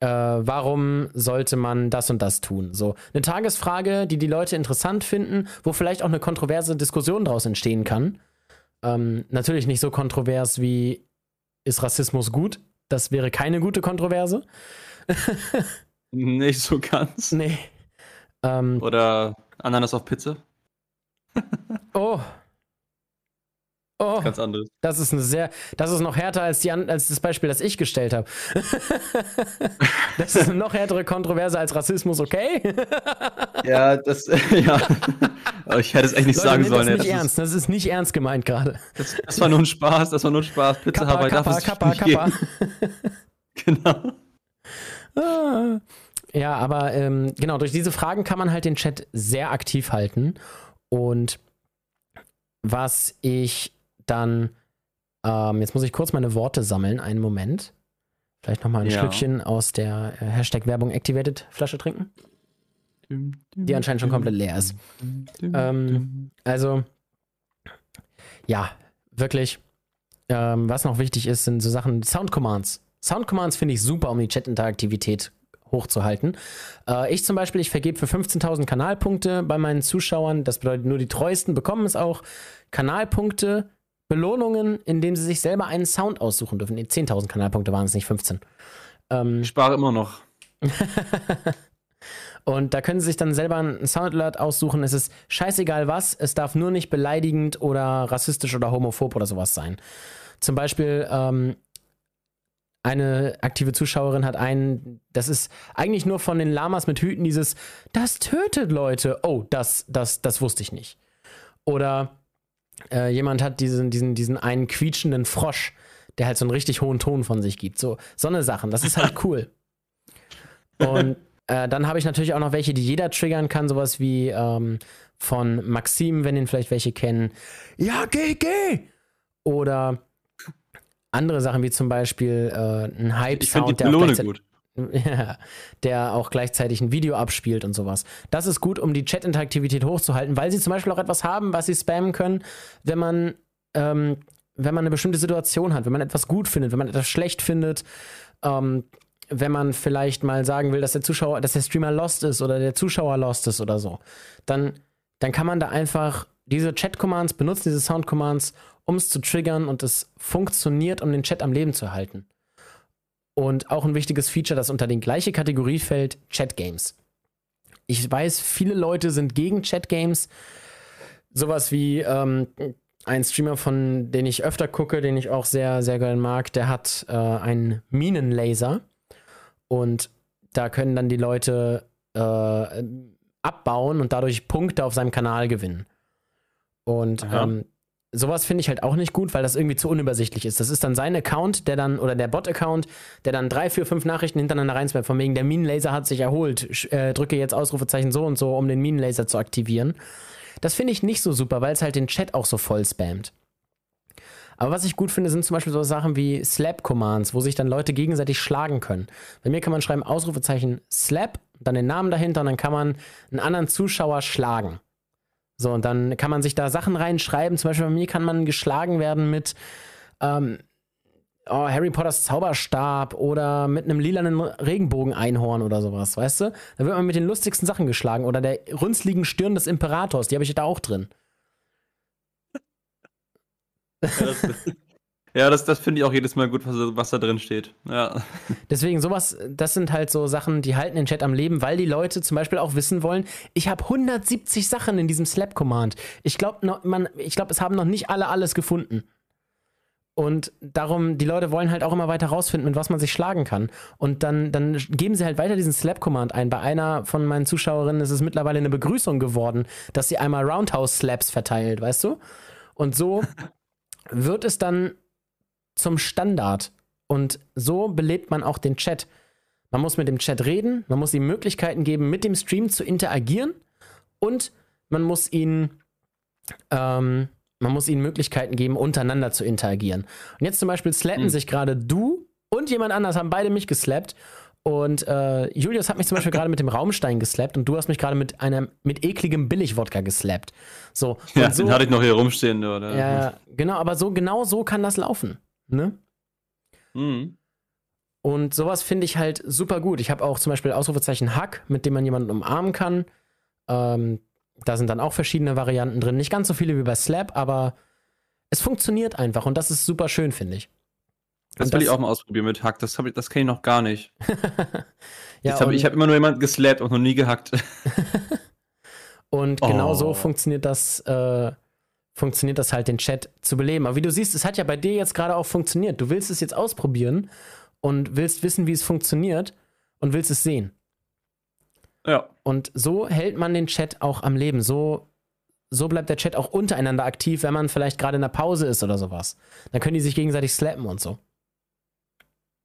äh, warum sollte man das und das tun? So eine Tagesfrage, die die Leute interessant finden, wo vielleicht auch eine kontroverse Diskussion daraus entstehen kann. Ähm, natürlich nicht so kontrovers wie ist Rassismus gut? Das wäre keine gute Kontroverse. Nicht so ganz. Nee. Ähm, Oder Ananas auf Pizza. oh. Oh, ganz anderes. Das ist eine sehr, das ist noch härter als, die, als das Beispiel, das ich gestellt habe. das ist eine noch härtere Kontroverse als Rassismus, okay? ja, das, ja. Aber ich hätte es echt nicht Leute, sagen sollen. Das ist nicht das ernst, ist, das ist nicht ernst gemeint gerade. Das, das, war nur ein Spaß, das war nur ein Spaß. Pizza Kappa, Hawaii darf es Kappa, nicht Kappa. genau. Ah. Ja, aber ähm, genau, durch diese Fragen kann man halt den Chat sehr aktiv halten. Und was ich dann, ähm, jetzt muss ich kurz meine Worte sammeln, einen Moment. Vielleicht nochmal ein ja. Schlückchen aus der äh, Hashtag Werbung Activated Flasche trinken. Die anscheinend schon komplett leer ist. Ähm, also, ja, wirklich. Ähm, was noch wichtig ist, sind so Sachen, Sound Commands. Sound Commands finde ich super, um die Chat-Interaktivität hochzuhalten. Äh, ich zum Beispiel, ich vergebe für 15.000 Kanalpunkte bei meinen Zuschauern. Das bedeutet, nur die treuesten bekommen es auch. Kanalpunkte, Belohnungen, indem sie sich selber einen Sound aussuchen dürfen. 10.000 Kanalpunkte waren es, nicht 15. Ähm, ich spare immer noch. Und da können Sie sich dann selber einen Soundalert aussuchen. Es ist scheißegal was. Es darf nur nicht beleidigend oder rassistisch oder homophob oder sowas sein. Zum Beispiel, ähm, eine aktive Zuschauerin hat einen, das ist eigentlich nur von den Lamas mit Hüten dieses, das tötet Leute. Oh, das, das, das wusste ich nicht. Oder äh, jemand hat diesen, diesen, diesen einen quietschenden Frosch, der halt so einen richtig hohen Ton von sich gibt. So, so eine Sachen, das ist halt cool. Und äh, dann habe ich natürlich auch noch welche, die jeder triggern kann, sowas wie ähm, von Maxim, wenn ihn vielleicht welche kennen. Ja, geh, geh! Oder andere Sachen wie zum Beispiel äh, ein Hype-Sound, der, der auch gleichzeitig ein Video abspielt und sowas. Das ist gut, um die Chat-Interaktivität hochzuhalten, weil sie zum Beispiel auch etwas haben, was sie spammen können, wenn man, ähm, wenn man eine bestimmte Situation hat, wenn man etwas gut findet, wenn man etwas schlecht findet, ähm, wenn man vielleicht mal sagen will, dass der Zuschauer, dass der Streamer lost ist oder der Zuschauer lost ist oder so, dann, dann kann man da einfach diese Chat-Commands benutzen, diese Sound-Commands, um es zu triggern und es funktioniert, um den Chat am Leben zu halten. Und auch ein wichtiges Feature, das unter die gleiche Kategorie fällt, Chat-Games. Ich weiß, viele Leute sind gegen Chat-Games. Sowas wie ähm, ein Streamer, von den ich öfter gucke, den ich auch sehr, sehr gerne mag, der hat äh, einen Minenlaser. Und da können dann die Leute äh, abbauen und dadurch Punkte auf seinem Kanal gewinnen. Und ähm, sowas finde ich halt auch nicht gut, weil das irgendwie zu unübersichtlich ist. Das ist dann sein Account, der dann, oder der Bot-Account, der dann drei, vier, fünf Nachrichten hintereinander reinspammt, von wegen, der Minenlaser hat sich erholt, äh, drücke jetzt Ausrufezeichen so und so, um den Minenlaser zu aktivieren. Das finde ich nicht so super, weil es halt den Chat auch so voll spammt. Aber was ich gut finde, sind zum Beispiel so Sachen wie Slap-Commands, wo sich dann Leute gegenseitig schlagen können. Bei mir kann man schreiben Ausrufezeichen Slap, dann den Namen dahinter und dann kann man einen anderen Zuschauer schlagen. So, und dann kann man sich da Sachen reinschreiben. Zum Beispiel bei mir kann man geschlagen werden mit ähm, oh, Harry Potters Zauberstab oder mit einem lilanen Regenbogen-Einhorn oder sowas, weißt du? Da wird man mit den lustigsten Sachen geschlagen. Oder der runzligen Stirn des Imperators, die habe ich da auch drin. Ja, das, ja, das, das finde ich auch jedes Mal gut, was, was da drin steht. Ja. Deswegen, sowas, das sind halt so Sachen, die halten den Chat am Leben, weil die Leute zum Beispiel auch wissen wollen, ich habe 170 Sachen in diesem Slap-Command. Ich glaube, glaub, es haben noch nicht alle alles gefunden. Und darum, die Leute wollen halt auch immer weiter rausfinden, mit was man sich schlagen kann. Und dann, dann geben sie halt weiter diesen Slap-Command ein. Bei einer von meinen Zuschauerinnen ist es mittlerweile eine Begrüßung geworden, dass sie einmal Roundhouse-Slaps verteilt, weißt du? Und so wird es dann zum Standard. Und so belebt man auch den Chat. Man muss mit dem Chat reden, man muss ihm Möglichkeiten geben, mit dem Stream zu interagieren und man muss ihn ähm, man muss ihnen Möglichkeiten geben, untereinander zu interagieren. Und jetzt zum Beispiel slappen mhm. sich gerade du und jemand anders haben beide mich geslappt. Und äh, Julius hat mich zum Beispiel gerade mit dem Raumstein geslappt und du hast mich gerade mit einem mit ekligem Billigwodka geslappt. So. Ja, so, den hatte ich noch hier rumstehen, oder? Ja, genau, aber so genau so kann das laufen. Ne? Mhm. Und sowas finde ich halt super gut. Ich habe auch zum Beispiel Ausrufezeichen Hack, mit dem man jemanden umarmen kann. Ähm, da sind dann auch verschiedene Varianten drin. Nicht ganz so viele wie bei Slap, aber es funktioniert einfach und das ist super schön, finde ich. Das will das, ich auch mal ausprobieren mit Hack. Das, ich, das kenne ich noch gar nicht. ja, ich habe hab immer nur jemanden geslappt und noch nie gehackt. und genau oh. so funktioniert das, äh, funktioniert das halt, den Chat zu beleben. Aber wie du siehst, es hat ja bei dir jetzt gerade auch funktioniert. Du willst es jetzt ausprobieren und willst wissen, wie es funktioniert und willst es sehen. Ja. Und so hält man den Chat auch am Leben. So, so bleibt der Chat auch untereinander aktiv, wenn man vielleicht gerade in der Pause ist oder sowas. Dann können die sich gegenseitig slappen und so.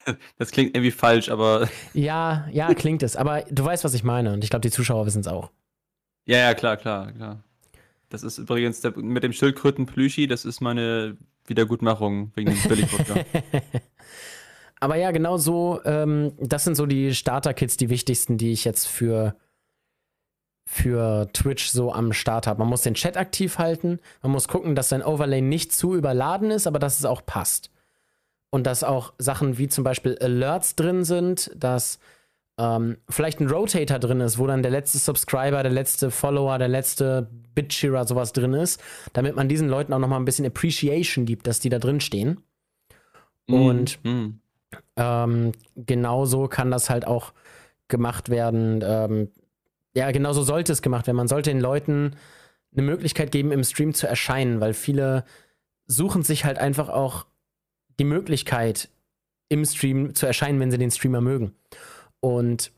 Das klingt irgendwie falsch, aber. Ja, ja, klingt es. Aber du weißt, was ich meine. Und ich glaube, die Zuschauer wissen es auch. Ja, ja, klar, klar, klar. Das ist übrigens der, mit dem Schildkröten-Plüschi, das ist meine Wiedergutmachung wegen dem Billigwodka. Aber ja, genau so, ähm, das sind so die Starter-Kits, die wichtigsten, die ich jetzt für, für Twitch so am Start habe. Man muss den Chat aktiv halten, man muss gucken, dass sein Overlay nicht zu überladen ist, aber dass es auch passt. Und dass auch Sachen wie zum Beispiel Alerts drin sind, dass ähm, vielleicht ein Rotator drin ist, wo dann der letzte Subscriber, der letzte Follower, der letzte Bitshearer sowas drin ist, damit man diesen Leuten auch nochmal ein bisschen Appreciation gibt, dass die da drin stehen. Mm, Und mm. Ähm, genauso kann das halt auch gemacht werden. Ähm, ja, genauso sollte es gemacht werden. Man sollte den Leuten eine Möglichkeit geben, im Stream zu erscheinen, weil viele suchen sich halt einfach auch die Möglichkeit, im Stream zu erscheinen, wenn sie den Streamer mögen. Und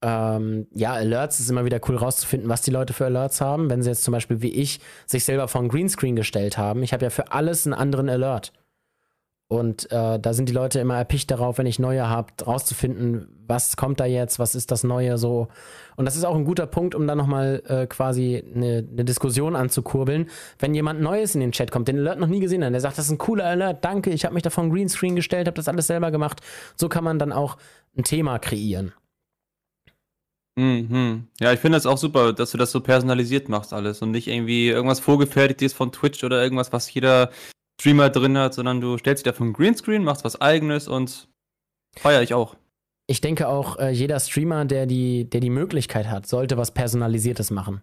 ähm, ja, Alerts ist immer wieder cool rauszufinden, was die Leute für Alerts haben. Wenn sie jetzt zum Beispiel wie ich sich selber vor ein Greenscreen gestellt haben, ich habe ja für alles einen anderen Alert. Und äh, da sind die Leute immer erpicht darauf, wenn ich neue habe, rauszufinden, was kommt da jetzt, was ist das Neue so. Und das ist auch ein guter Punkt, um dann nochmal äh, quasi eine, eine, Diskussion anzukurbeln. Wenn jemand Neues in den Chat kommt, den Alert noch nie gesehen hat, der sagt, das ist ein cooler Alert, danke, ich habe mich da vor Greenscreen gestellt, habe das alles selber gemacht. So kann man dann auch ein Thema kreieren. Mhm. Ja, ich finde das auch super, dass du das so personalisiert machst alles und nicht irgendwie irgendwas vorgefertigtes von Twitch oder irgendwas, was jeder Streamer drin hat, sondern du stellst dir davon Greenscreen, machst was eigenes und feiere ich auch. Ich denke auch, äh, jeder Streamer, der die, der die Möglichkeit hat, sollte was Personalisiertes machen.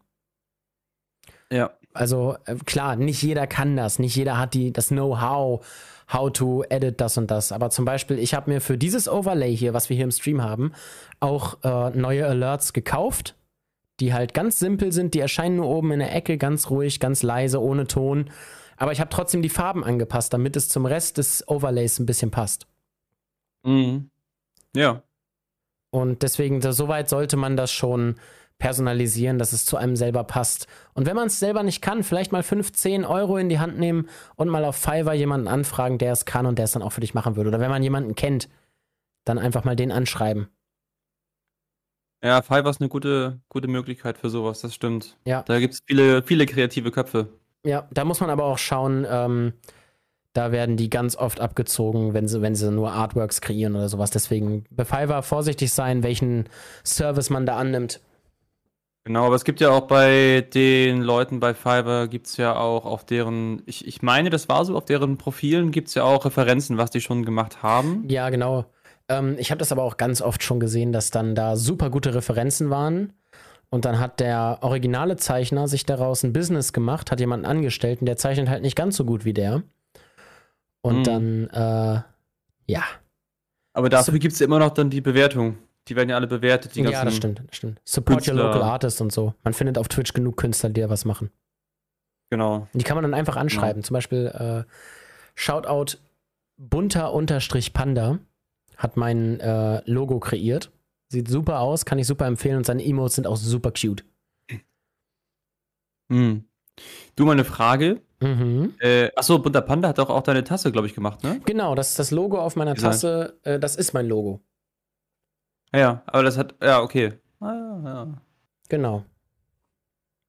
Ja. Also äh, klar, nicht jeder kann das, nicht jeder hat die, das Know-how, how to edit das und das. Aber zum Beispiel, ich habe mir für dieses Overlay hier, was wir hier im Stream haben, auch äh, neue Alerts gekauft, die halt ganz simpel sind. Die erscheinen nur oben in der Ecke, ganz ruhig, ganz leise, ohne Ton. Aber ich habe trotzdem die Farben angepasst, damit es zum Rest des Overlays ein bisschen passt. Mhm. Ja. Und deswegen, so weit sollte man das schon personalisieren, dass es zu einem selber passt. Und wenn man es selber nicht kann, vielleicht mal 15 Euro in die Hand nehmen und mal auf Fiverr jemanden anfragen, der es kann und der es dann auch für dich machen würde. Oder wenn man jemanden kennt, dann einfach mal den anschreiben. Ja, Fiverr ist eine gute, gute Möglichkeit für sowas, das stimmt. Ja. Da gibt es viele, viele kreative Köpfe. Ja, da muss man aber auch schauen, ähm, Da werden die ganz oft abgezogen, wenn sie, wenn sie nur Artworks kreieren oder sowas. Deswegen bei Fiverr vorsichtig sein, welchen Service man da annimmt. Genau, aber es gibt ja auch bei den Leuten bei Fiverr, gibt es ja auch auf deren, ich, ich meine, das war so, auf deren Profilen gibt es ja auch Referenzen, was die schon gemacht haben. Ja, genau. Ähm, ich habe das aber auch ganz oft schon gesehen, dass dann da super gute Referenzen waren. Und dann hat der originale Zeichner sich daraus ein Business gemacht, hat jemanden angestellt und der zeichnet halt nicht ganz so gut wie der. Und Hm. dann, äh, ja. Aber dafür gibt es ja immer noch dann die Bewertung. Die werden ja alle bewertet, die ganzen. Ja, das stimmt, das stimmt. Support your Künstler. local artist und so. Man findet auf Twitch genug Künstler, die da was machen. Genau. Die kann man dann einfach anschreiben. Zum Beispiel äh, Shoutout bunter-panda hat mein äh, Logo kreiert. Sieht super aus, kann ich super empfehlen und seine Emotes sind auch super cute. Hm. Du, mal eine Frage. Mhm. Äh, achso, Bunter Panda hat doch auch deine Tasse, glaube ich, gemacht, ne? Genau, das das Logo auf meiner. Tasse, äh, das ist mein Logo. Ja, ja, aber das hat. Ja, okay. Ah, ja. Genau.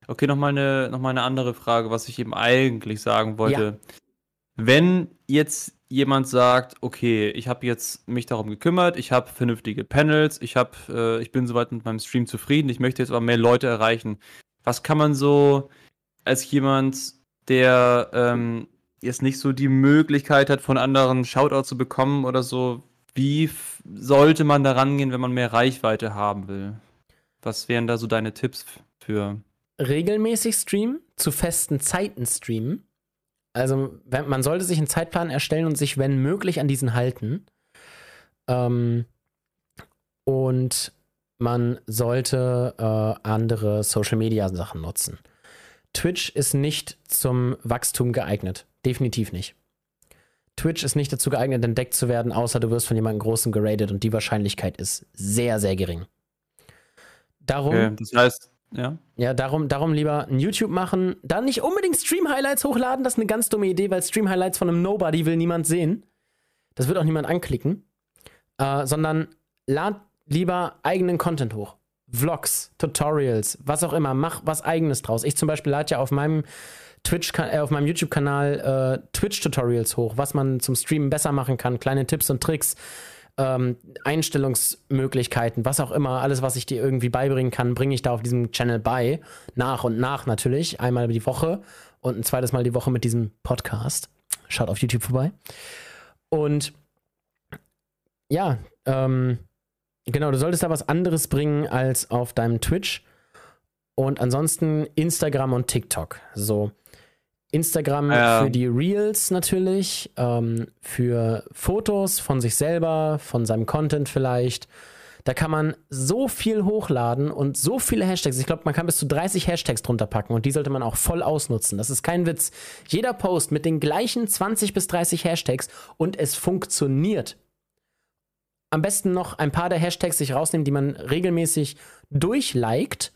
Okay, nochmal eine, noch mal eine andere Frage, was ich eben eigentlich sagen wollte. Wenn jetzt jemand sagt, okay, ich habe jetzt mich darum gekümmert, ich habe vernünftige Panels, ich habe, äh, ich bin soweit mit meinem Stream zufrieden, ich möchte jetzt aber mehr Leute erreichen. Was kann man so als jemand, der ähm, jetzt nicht so die Möglichkeit hat, von anderen Shoutout zu bekommen oder so, wie sollte man da rangehen, wenn man mehr Reichweite haben will? Was wären da so deine Tipps für? regelmäßig streamen, zu festen Zeiten streamen. Also wenn, man sollte sich einen Zeitplan erstellen und sich, wenn möglich, an diesen halten. Ähm, und man sollte äh, andere Social-Media-Sachen nutzen. Twitch ist nicht zum Wachstum geeignet. Definitiv nicht. Twitch ist nicht dazu geeignet, entdeckt zu werden, außer du wirst von jemandem Großen geradet und die Wahrscheinlichkeit ist sehr, sehr gering. Darum Okay, das heißt, ja. ja, darum, darum lieber ein YouTube machen. Dann nicht unbedingt Stream-Highlights hochladen. Das ist eine ganz dumme Idee, weil Stream-Highlights von einem Nobody will niemand sehen. Das wird auch niemand anklicken. Äh, sondern lad lieber eigenen Content hoch. Vlogs, Tutorials, was auch immer. Mach was eigenes draus. Ich zum Beispiel lade ja auf meinem Twitch, äh, auf meinem YouTube-Kanal äh, Twitch-Tutorials hoch, was man zum Streamen besser machen kann, kleine Tipps und Tricks ähm, Einstellungsmöglichkeiten, was auch immer, alles, was ich dir irgendwie beibringen kann, bringe ich da auf diesem Channel bei. Nach und nach natürlich. Einmal die Woche und ein zweites Mal die Woche mit diesem Podcast. Schaut auf YouTube vorbei. Und ja, ähm, genau, du solltest da was anderes bringen als auf deinem Twitch. Und ansonsten Instagram und TikTok. So. Instagram Ja. für die Reels natürlich, ähm, für Fotos von sich selber, von seinem Content vielleicht. Da kann man so viel hochladen und so viele Hashtags. Ich glaube, man kann bis zu 30 Hashtags drunter packen und die sollte man auch voll ausnutzen. Das ist kein Witz. Jeder Post mit den gleichen 20 bis 30 Hashtags und es funktioniert. Am besten noch ein paar der Hashtags sich rausnehmen, die man regelmäßig durchliked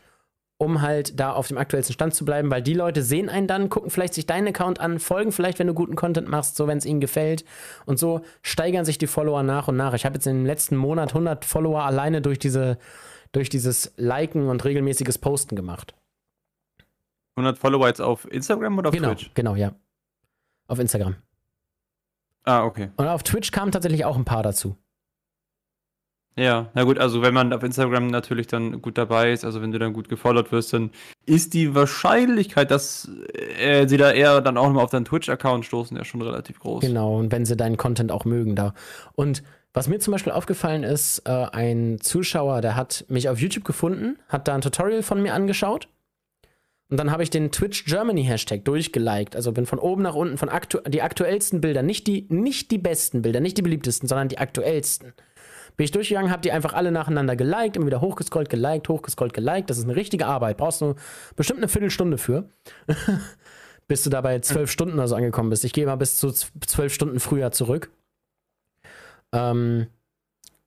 um halt da auf dem aktuellsten Stand zu bleiben, weil die Leute sehen einen dann, gucken vielleicht sich deinen Account an, folgen vielleicht, wenn du guten Content machst, so wenn es ihnen gefällt. Und so steigern sich die Follower nach und nach. Ich habe jetzt im letzten Monat 100 Follower alleine durch, diese, durch dieses Liken und regelmäßiges Posten gemacht. 100 Follower jetzt auf Instagram oder auf genau, Twitch? genau, ja. Auf Instagram. Ah, okay. Und auf Twitch kamen tatsächlich auch ein paar dazu. Ja, na gut, also wenn man auf Instagram natürlich dann gut dabei ist, also wenn du dann gut gefollowt wirst, dann ist die Wahrscheinlichkeit, dass äh, sie da eher dann auch nochmal auf deinen Twitch-Account stoßen, ja schon relativ groß. Genau, und wenn sie deinen Content auch mögen da. Und was mir zum Beispiel aufgefallen ist, äh, ein Zuschauer, der hat mich auf YouTube gefunden, hat da ein Tutorial von mir angeschaut. Und dann habe ich den Twitch Germany Hashtag durchgeliked. Also bin von oben nach unten von aktu die aktuellsten Bilder, nicht die, nicht die besten Bilder, nicht die beliebtesten, sondern die aktuellsten. Bin ich durchgegangen, habe die einfach alle nacheinander geliked, immer wieder hochgescrollt, geliked, hochgescrollt, geliked. Das ist eine richtige Arbeit. Brauchst du bestimmt eine Viertelstunde für. bis du dabei zwölf Stunden oder so angekommen bist. Ich gehe mal bis zu zwölf Stunden früher zurück. Ähm,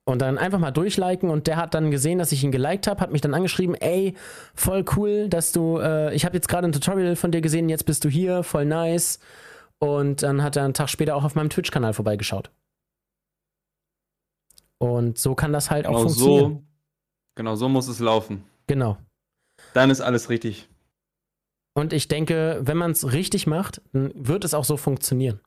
und dann einfach mal durchliken und der hat dann gesehen, dass ich ihn geliked habe, hat mich dann angeschrieben, ey, voll cool, dass du, äh, ich habe jetzt gerade ein Tutorial von dir gesehen, jetzt bist du hier, voll nice. Und dann hat er einen Tag später auch auf meinem Twitch-Kanal vorbeigeschaut. Und so kann das halt auch Genau funktionieren. so, genau so muss es laufen. Genau. Dann ist alles richtig. Und ich denke, wenn man es richtig macht, dann wird es auch so funktionieren.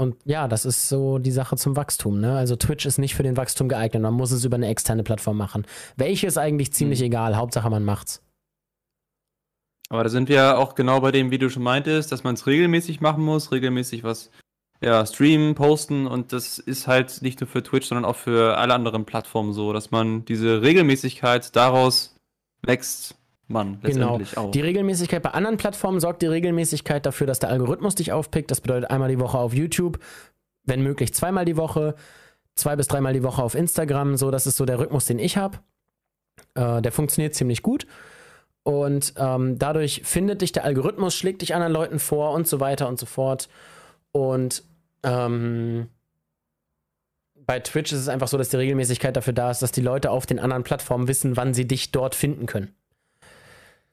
und ja, das ist so die Sache zum Wachstum. Ne? Also Twitch ist nicht für den Wachstum geeignet. Man muss es über eine externe Plattform machen. Welche ist eigentlich ziemlich mhm. egal. Hauptsache man macht's. Aber da sind wir auch genau bei dem, wie du schon meintest, dass man es regelmäßig machen muss, regelmäßig was ja, streamen, posten und das ist halt nicht nur für Twitch, sondern auch für alle anderen Plattformen so, dass man diese Regelmäßigkeit daraus wächst man genau. letztendlich genau. auch. Die Regelmäßigkeit bei anderen Plattformen sorgt die Regelmäßigkeit dafür, dass der Algorithmus dich aufpickt. Das bedeutet einmal die Woche auf YouTube, wenn möglich zweimal die Woche, zwei bis dreimal die Woche auf Instagram. So, das ist so der Rhythmus, den ich habe. Äh, der funktioniert ziemlich gut. Und ähm, dadurch findet dich der Algorithmus, schlägt dich anderen Leuten vor und so weiter und so fort. Und ähm, bei Twitch ist es einfach so, dass die Regelmäßigkeit dafür da ist, dass die Leute auf den anderen Plattformen wissen, wann sie dich dort finden können.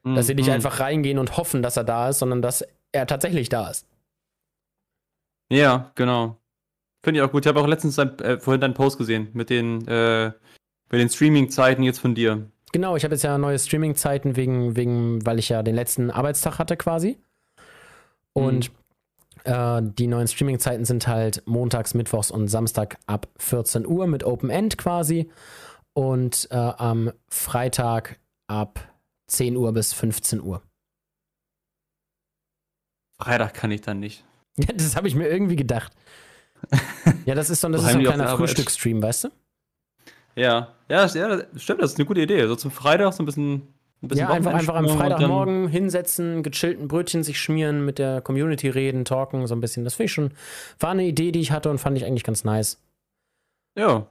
Mhm. Dass sie nicht mhm. einfach reingehen und hoffen, dass er da ist, sondern dass er tatsächlich da ist. Ja, genau. Finde ich auch gut. Ich habe auch letztens ein, äh, vorhin deinen Post gesehen mit den, äh, den Streaming-Zeiten jetzt von dir. Genau, ich habe jetzt ja neue Streaming-Zeiten wegen, wegen, weil ich ja den letzten Arbeitstag hatte quasi. Und mhm. Äh, die neuen Streaming-Zeiten sind halt montags, mittwochs und Samstag ab 14 Uhr mit Open End quasi. Und äh, am Freitag ab 10 Uhr bis 15 Uhr. Freitag kann ich dann nicht. Ja, das habe ich mir irgendwie gedacht. Ja, das ist so, das ist so ein kleiner Frühstücksstream, weißt du? Ja. ja, ja, stimmt, das ist eine gute Idee. So zum Freitag so ein bisschen. Ein bisschen ja, einfach, einfach am Freitagmorgen hinsetzen, gechillten Brötchen sich schmieren, mit der Community reden, talken, so ein bisschen. Das finde ich schon, war eine Idee, die ich hatte und fand ich eigentlich ganz nice. Ja,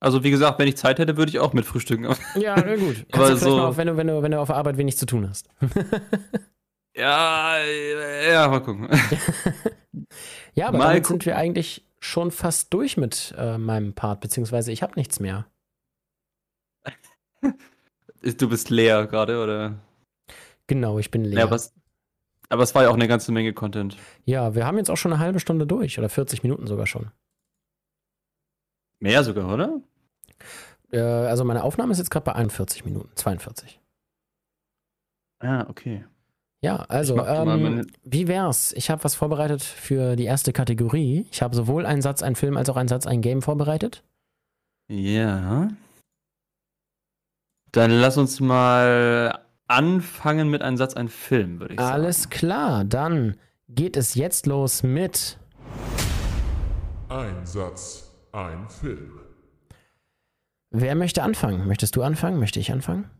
also wie gesagt, wenn ich Zeit hätte, würde ich auch mit frühstücken. Ja, na gut. Kannst Aber so mal auf, wenn du, wenn, du, wenn du auf der Arbeit wenig zu tun hast. ja, ja, mal gucken. ja, aber mal damit sind wir eigentlich schon fast durch mit äh, meinem Part, beziehungsweise ich habe nichts mehr. Du bist leer gerade, oder? Genau, ich bin leer. Ja, was, aber es war ja auch eine ganze Menge Content. Ja, wir haben jetzt auch schon eine halbe Stunde durch oder 40 Minuten sogar schon. Mehr sogar, oder? Äh, also meine Aufnahme ist jetzt gerade bei 41 Minuten, 42. Ah, okay. Ja, also, ähm, wie wär's? Ich habe was vorbereitet für die erste Kategorie. Ich habe sowohl einen Satz, einen Film, als auch einen Satz, ein Game vorbereitet. Ja. Dann lass uns mal anfangen mit einem Satz, ein Film, würde ich sagen. Alles klar, dann geht es jetzt los mit. Ein Satz, ein Film. Wer möchte anfangen? Möchtest du anfangen? Möchte ich anfangen?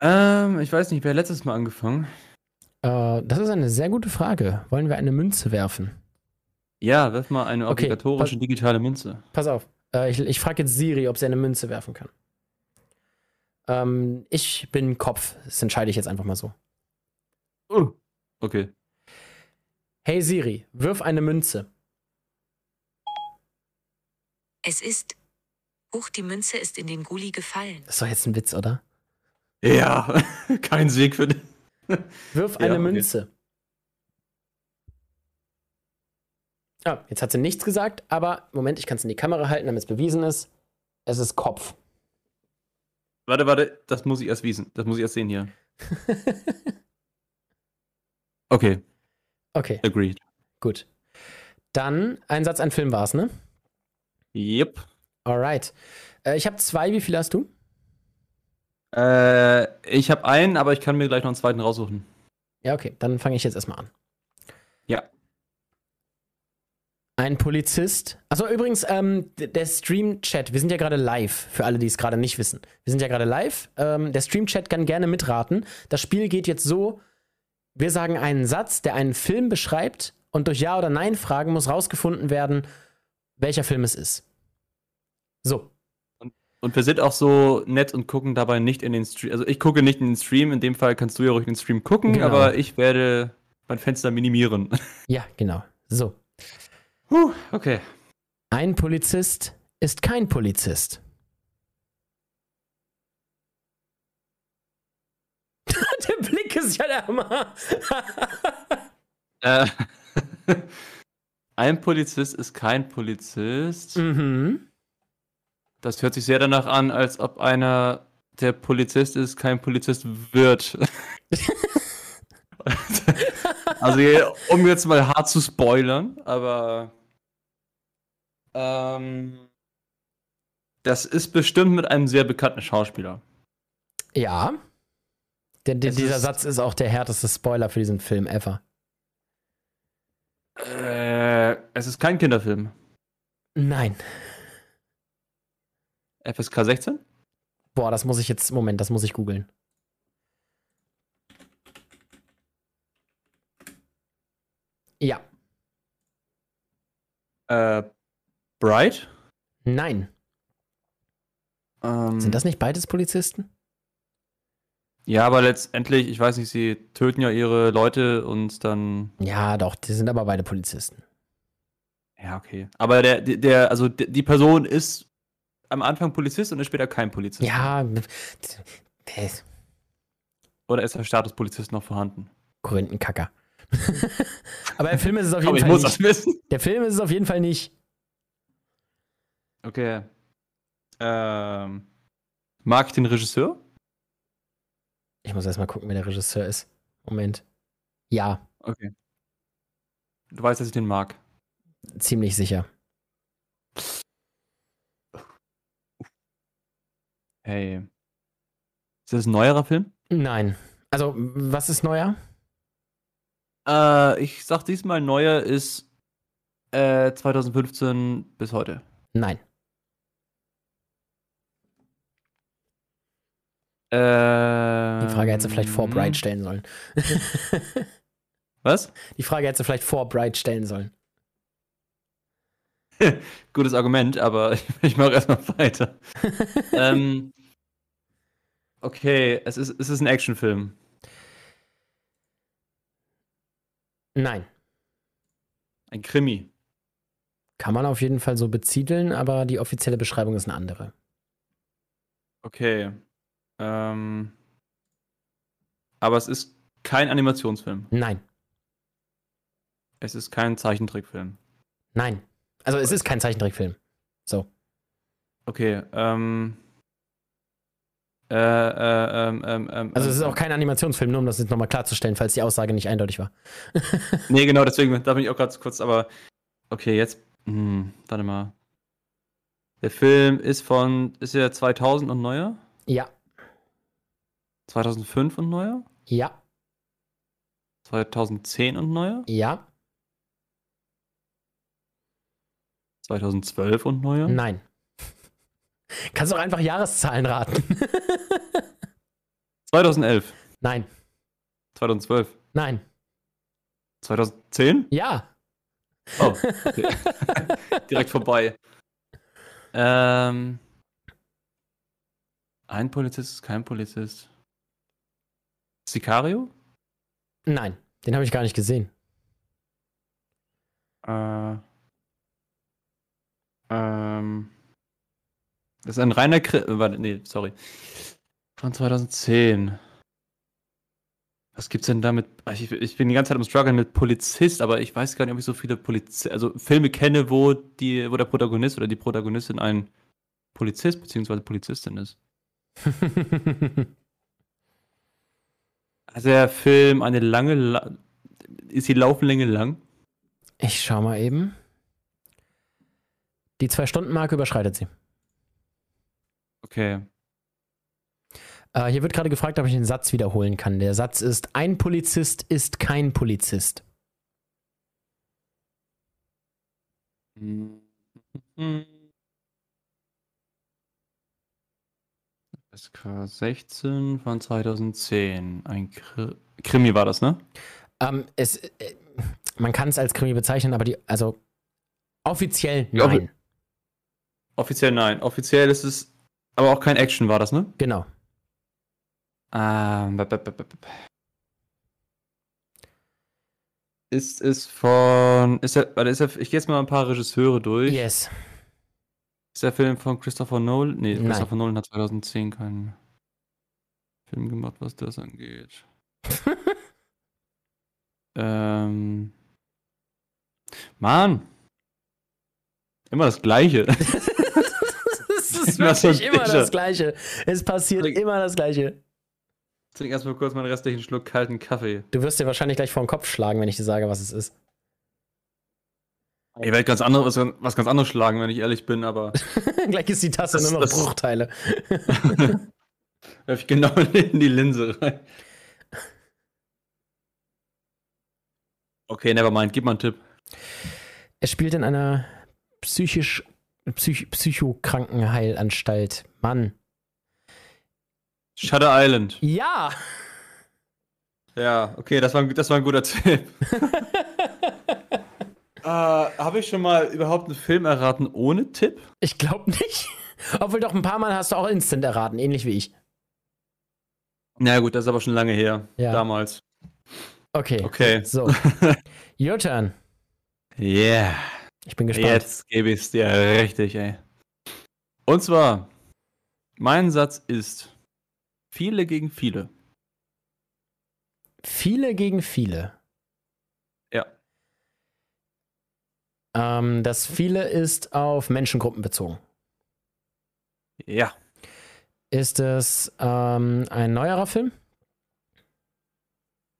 Ähm, ich weiß nicht, wer hat letztes Mal angefangen? Äh, das ist eine sehr gute Frage. Wollen wir eine Münze werfen? Ja, werf mal eine okay, obligatorische digitale Münze. Pass auf. Äh, ich ich frage jetzt Siri, ob sie eine Münze werfen kann. Ähm, ich bin Kopf. Das entscheide ich jetzt einfach mal so. Uh, okay. Hey Siri, wirf eine Münze. Es ist. Huch, die Münze ist in den Gully gefallen. Das ist doch jetzt ein Witz, oder? Ja, kein Sieg für den. Wirf eine ja, okay. Münze. Ah, jetzt hat sie nichts gesagt, aber Moment, ich kann es in die Kamera halten, damit es bewiesen ist. Es ist Kopf. Warte, warte, das muss ich erst wiesen. Das muss ich erst sehen hier. okay. Okay. Agreed. Gut. Dann ein Satz, ein Film war es, ne? Yep. Alright. Äh, ich habe zwei. Wie viele hast du? Äh, ich habe einen, aber ich kann mir gleich noch einen zweiten raussuchen. Ja, okay. Dann fange ich jetzt erstmal an. Ja. Ein Polizist. Also übrigens, ähm, der Stream-Chat, wir sind ja gerade live, für alle, die es gerade nicht wissen. Wir sind ja gerade live. Ähm, der Stream-Chat kann gerne mitraten. Das Spiel geht jetzt so: Wir sagen einen Satz, der einen Film beschreibt, und durch Ja oder Nein Fragen muss rausgefunden werden, welcher Film es ist. So. Und, und, wir sind auch so nett und gucken dabei nicht in den Stream. Also ich gucke nicht in den Stream, in dem Fall kannst du ja ruhig in den Stream gucken, genau. aber ich werde mein Fenster minimieren. Ja, genau. So. Puh, okay. Ein Polizist ist kein Polizist. der Blick ist ja der Hammer. äh. Ein Polizist ist kein Polizist. Mhm. Das hört sich sehr danach an, als ob einer, der Polizist ist, kein Polizist wird. Also, um jetzt mal hart zu spoilern, aber. Ähm, das ist bestimmt mit einem sehr bekannten Schauspieler. Ja. Denn, denn Es dieser ist- Satz ist auch der härteste Spoiler für diesen Film ever. Äh, es ist kein Kinderfilm. Nein. FSK 16? Boah, das muss ich jetzt, Moment, das muss ich googeln. Ja. Äh, Bright? Nein. Ähm, Sind das nicht beides Polizisten? Ja, aber letztendlich, ich weiß nicht, sie töten ja ihre Leute und dann. Ja, doch, die sind aber beide Polizisten. Ja, okay. Aber der, der- also die Person ist am Anfang Polizist und ist später kein Polizist. Ja, äh, Oder ist der Status Polizist noch vorhanden? Korinthenkacker. aber der Film ist es auf jeden Fall muss nicht. das wissen. Der Film ist es auf jeden Fall nicht. Okay. Ähm, mag ich den Regisseur? Ich muss erstmal gucken, wer der Regisseur ist. Moment. Ja, Okay. Du weißt, dass ich den mag. ziemlich sicher. Hey. Ist das ein neuerer Film? Nein. Also, was ist neuer? Äh, ich sag diesmal, neuer ist äh, 2015 bis heute. Nein. Die Frage hätte sie vielleicht vor Ähm. Bright stellen sollen. Was? Die Frage hätte sie vielleicht vor Bright stellen sollen. Gutes Argument, aber ich, ich mache erstmal weiter. ähm, okay, es ist, es ist ein Actionfilm. Nein. Ein Krimi. Kann man auf jeden Fall so beziedeln, aber die offizielle Beschreibung ist eine andere. Okay. Ähm, aber es ist kein Animationsfilm. Nein. Es ist kein Zeichentrickfilm. Nein. Also, es ist kein Zeichentrickfilm. So. Okay, ähm. Äh, äh, ähm, ähm, ähm, Also, es ist ähm, auch kein Animationsfilm, nur um das jetzt nochmal klarzustellen, falls die Aussage nicht eindeutig war. Nee, genau, deswegen, da bin ich auch gerade kurz, aber. Okay, jetzt. Hm, warte mal. Der Film ist von. Ist er 2000 und neuer? Ja. 2005 und neuer? Ja. 2010 und neuer? Ja. 2012 und neuer? Nein. Kannst du auch einfach Jahreszahlen raten. 2011. Nein. 2012. Nein. 2010? Ja. Oh, okay. Direkt vorbei. Ähm. Ein Polizist ist kein Polizist. Sicario? Nein. Den habe ich gar nicht gesehen. Äh. Ähm. Das ist ein reiner Kri äh, Warte, nee, sorry. Von 2010. Was gibt's denn da mit. Ich, ich bin die ganze Zeit am Struggle mit Polizist, aber ich weiß gar nicht, ob ich so viele Poliz also Filme kenne, wo die, wo der Protagonist oder die Protagonistin ein Polizist bzw. Polizistin ist. Hat der Film eine lange La ist die Lauflänge lang? ich schau mal eben. Die Zwei-Stunden-Marke überschreitet sie. Okay. Äh, hier wird gerade gefragt, ob ich den Satz wiederholen kann. Der Satz ist: Ein Polizist ist kein Polizist. SK 16 von 2010. Ein Kri Krimi war das, ne? Ähm, es, äh, man kann es als Krimi bezeichnen, aber die, also offiziell nein. Offiziell nein. Offiziell ist es aber auch kein Action, war das, ne? Genau. Ähm, b- b- b- Ist es von. Ist er, ist er, ich gehe jetzt mal ein paar Regisseure durch. Yes. Ist der Film von Christopher Nolan? Nee, Nein. Christopher Nolan hat 2010 keinen Film gemacht, was das angeht. ähm. Mann! Immer das Gleiche. Es ist Immer so wirklich immer das Gleiche. Es passiert Like- immer das Gleiche. Trink erstmal kurz meinen restlichen Schluck kalten Kaffee. Du wirst dir wahrscheinlich gleich vor den Kopf schlagen, wenn ich dir sage, was es ist. Ich werde ganz andere, was, was ganz anderes schlagen, wenn ich ehrlich bin, aber gleich ist die Tasse Das- nur noch das- Bruchteile. werfe ich genau in die Linse rein. Okay, nevermind, gib mal einen Tipp. Er spielt in einer psychisch Psych Psychokrankenheilanstalt. Mann. Shutter Island. Ja! Ja, okay, das war, ein- das war ein guter Tipp. Äh, Habe ich schon mal überhaupt einen Film erraten ohne Tipp? Ich glaube nicht. Obwohl doch ein paar Mal hast du auch instant erraten, ähnlich wie ich. Na gut, das ist aber schon lange her. Ja. Damals. Okay. Okay. So. Your turn. Yeah. Ich bin gespannt. Jetzt gebe ich es dir richtig, ey. Und zwar, mein Satz ist viele gegen viele. Viele gegen viele. Ähm, das viele ist auf Menschengruppen bezogen. Ja. Ist es ähm, ein neuerer Film?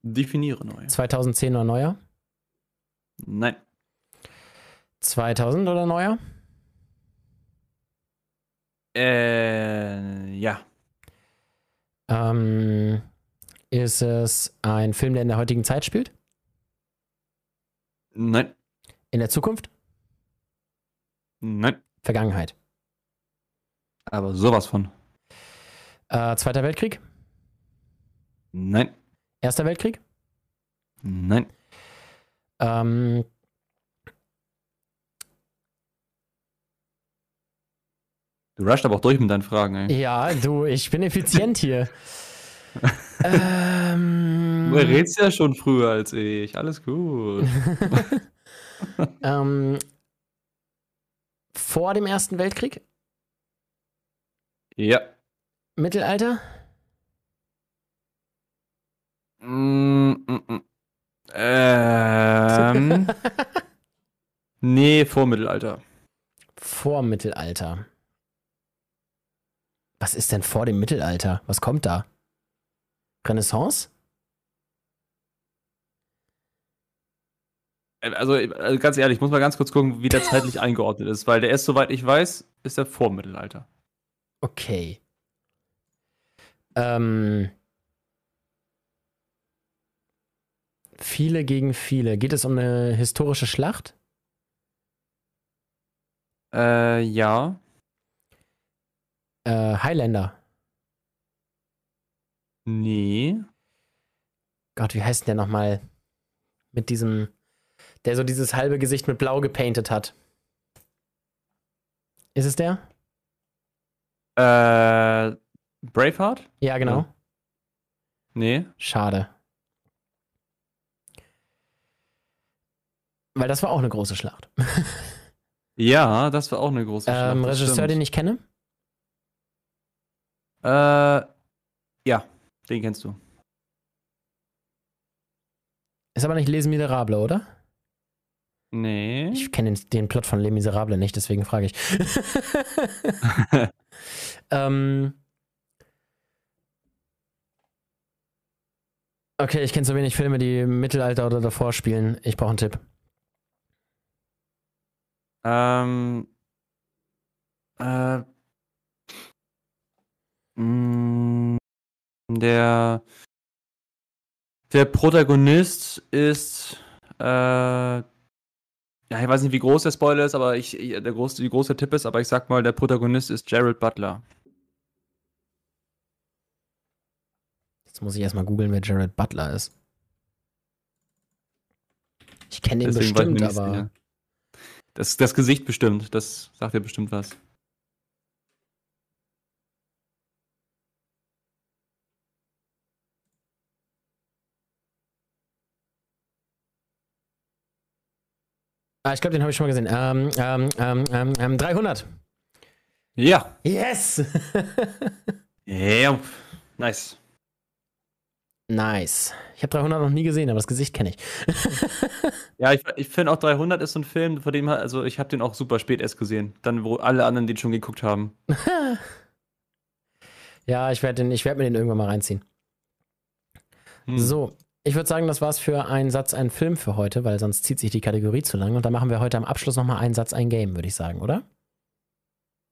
Definiere neu. 2010 oder neuer? Nein. 2000 oder neuer? Äh, ja. Ähm, ist es ein Film, der in der heutigen Zeit spielt? Nein. In der Zukunft? Nein. Vergangenheit? Aber sowas von. Äh, Zweiter Weltkrieg? Nein. Erster Weltkrieg? Nein. Ähm, Du rusht aber auch durch mit deinen Fragen, ey. ja, du, ich bin effizient hier. ähm, Du redest ja schon früher als ich. Alles gut. ähm, vor dem Ersten Weltkrieg? ja. Mittelalter? Mm, mm, mm. Ähm. nee, Vormittelalter. Vor Mittelalter. Was ist denn vor dem Mittelalter? Was kommt da? Renaissance? Äh, Also, äh, ganz ehrlich, ich muss mal ganz kurz gucken, wie der zeitlich eingeordnet ist, weil der ist, soweit ich weiß, ist der Vormittelalter. Okay. Ähm. Viele gegen viele. Geht es um eine historische Schlacht? Äh, ja. Äh, Highlander. Nee. Gott, wie heißt denn der nochmal? Mit diesem, der so dieses halbe Gesicht mit Blau gepaintet hat. Ist es der? Äh, Braveheart? Ja, genau. Ja. Nee. Schade. Weil das war auch eine große Schlacht. Ja, das war auch eine große Schlacht. ähm, Regisseur, stimmt. den ich kenne? Äh, ja, den kennst du. Ist aber nicht Les Miserables, oder? Nee. Ich kenne den, den Plot von Les Miserables nicht, deswegen frage ich. ähm, okay, ich kenne so wenig Filme, die im Mittelalter oder davor spielen. Ich brauche einen Tipp. ähm, äh, mh, der, der Protagonist ist, äh, ja, ich weiß nicht, wie groß der Spoiler ist, aber ich, ich der große, wie groß der Tipp ist, aber ich sag mal, der Protagonist ist Jared Butler. Jetzt muss ich erstmal googeln, wer Jared Butler ist. Ich kenne ihn Deswegen bestimmt, aber. sicher. Das, das Gesicht bestimmt, das sagt dir bestimmt was. Ah, ich glaube, den habe ich schon mal gesehen. Ähm, ähm, ähm, ähm, ähm, 300. Ja. Yes! Ja. Nice. nice. Ich habe 300 noch nie gesehen, aber das Gesicht kenne ich. Ja, ich, ich finde auch 300 ist so ein Film, von dem, also ich habe den auch super spät erst gesehen. Dann, wo alle anderen den schon geguckt haben. ja, ich werde werd mir den irgendwann mal reinziehen. Hm. So, ich würde sagen, das war's für einen Satz, ein Film für heute, weil sonst zieht sich die Kategorie zu lang. Und dann machen wir heute am Abschluss nochmal einen Satz, ein Game, würde ich sagen, oder?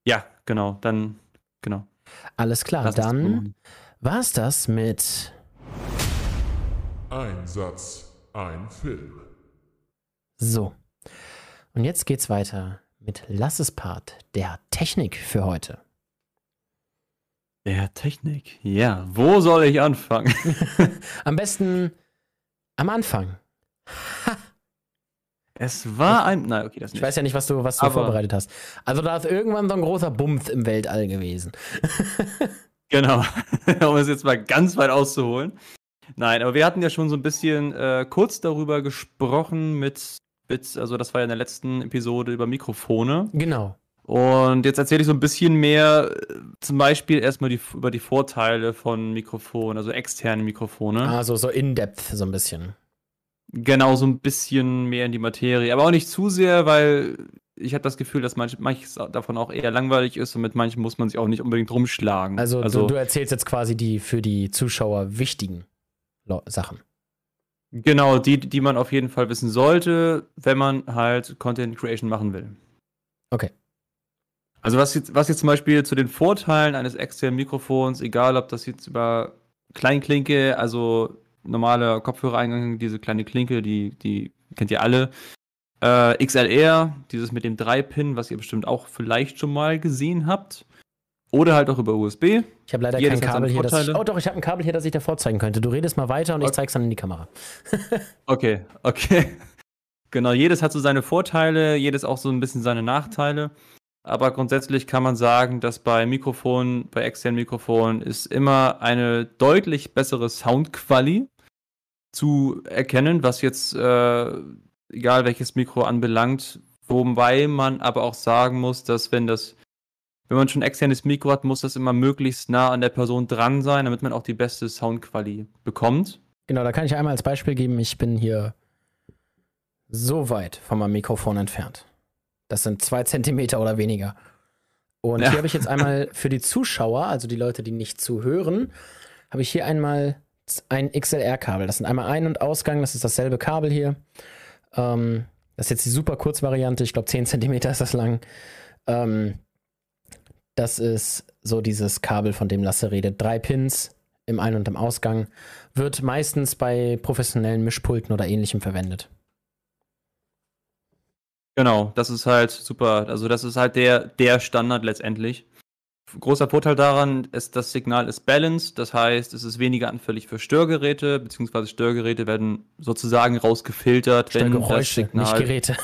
Ja, genau. Dann, genau. Alles klar, Lass dann war's das mit Ein Satz, ein Film. so. Und jetzt geht's weiter mit Lasses Part, der Technik für heute. Der Technik. Ja, wo soll ich anfangen? Am besten am Anfang. Es war ein. Nein, okay, das Ich nicht. weiß ja nicht, was du, was du Aber- vorbereitet hast. Also da ist irgendwann so ein großer Bumps im Weltall gewesen. Genau. um es jetzt mal ganz weit auszuholen. Nein, aber wir hatten ja schon so ein bisschen äh, kurz darüber gesprochen mit, mit, also das war ja in der letzten Episode über Mikrofone. Genau. Und jetzt erzähle ich so ein bisschen mehr, äh, zum Beispiel erstmal die, über die Vorteile von Mikrofonen, also externe Mikrofone. Also so in-depth so ein bisschen. Genau, so ein bisschen mehr in die Materie. Aber auch nicht zu sehr, weil ich habe das Gefühl, dass manch, manches davon auch eher langweilig ist und mit manchen muss man sich auch nicht unbedingt rumschlagen. Also, du, du erzählst jetzt quasi die für die Zuschauer wichtigen Sachen. Genau, die, die man auf jeden Fall wissen sollte, wenn man halt Content Creation machen will. Okay. Also was jetzt, was jetzt zum Beispiel zu den Vorteilen eines externen Mikrofons, egal ob das jetzt über Kleinklinke, also normaler Kopfhörereingang, diese kleine Klinke, die, die kennt ihr alle. Äh, XLR, dieses mit dem 3-Pin, was ihr bestimmt auch vielleicht schon mal gesehen habt. Oder halt auch über USB. Ich habe leider Jedes kein Kabel hier. Das ich, oh doch, ich habe ein Kabel hier, das ich dir vorzeigen könnte. Du redest mal weiter und ich Okay. zeig's dann in die Kamera. Okay, okay. Genau, jedes hat so seine Vorteile, jedes auch so ein bisschen seine Nachteile. Aber grundsätzlich kann man sagen, dass bei Mikrofonen, bei externen Mikrofonen ist immer eine deutlich bessere Soundqualität zu erkennen, was jetzt, äh, egal welches Mikro anbelangt. Wobei man aber auch sagen muss, dass wenn das, wenn man schon externes Mikro hat, muss das immer möglichst nah an der Person dran sein, damit man auch die beste Soundqualität bekommt. Genau, da kann ich einmal als Beispiel geben, ich bin hier so weit von meinem Mikrofon entfernt. Das sind zwei Zentimeter oder weniger. Und Ja. hier habe ich jetzt einmal für die Zuschauer, also die Leute, die nicht zuhören, habe ich hier einmal ein XLR-Kabel. Das sind einmal Ein- und Ausgang, das ist dasselbe Kabel hier. Ähm, das ist jetzt die super Kurzvariante, ich glaube 10 Zentimeter ist das lang. Ähm, das ist so dieses Kabel, von dem Lasse redet. Drei Pins im Ein- und im Ausgang. Wird meistens bei professionellen Mischpulten oder ähnlichem verwendet. Genau, das ist halt super. Also das ist halt der, der Standard letztendlich. Großer Vorteil daran ist, das Signal ist balanced, das heißt, es ist weniger anfällig für Störgeräte, beziehungsweise Störgeräte werden sozusagen rausgefiltert, wenn das Geräusche, nicht Signal. Geräte.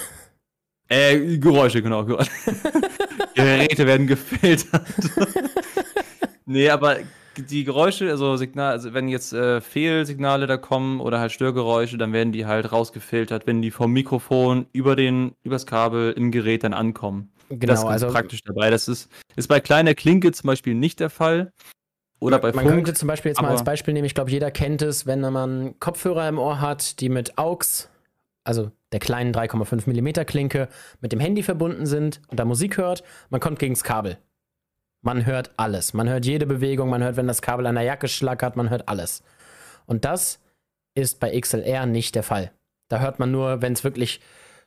Äh, Geräusche, genau. Geräusche. Geräte werden gefiltert. nee, aber die Geräusche, also Signal, also wenn jetzt äh, Fehlsignale da kommen oder halt Störgeräusche, dann werden die halt rausgefiltert, wenn die vom Mikrofon über den, übers Kabel im Gerät dann ankommen. das Genau, ist ganz also praktisch dabei. Das ist, ist bei kleiner Klinke zum Beispiel nicht der Fall. Oder bei man Funk. könnte zum Beispiel jetzt mal als Beispiel nehmen, ich glaube, jeder kennt es, wenn man Kopfhörer im Ohr hat, die mit AUX, also der kleinen 3,5 mm Klinke, mit dem Handy verbunden sind und da Musik hört, man kommt gegens Kabel. Man hört alles. Man hört jede Bewegung, man hört, wenn das Kabel an der Jacke schlackert, man hört alles. Und das ist bei XLR nicht der Fall. Da hört man nur, wenn es wirklich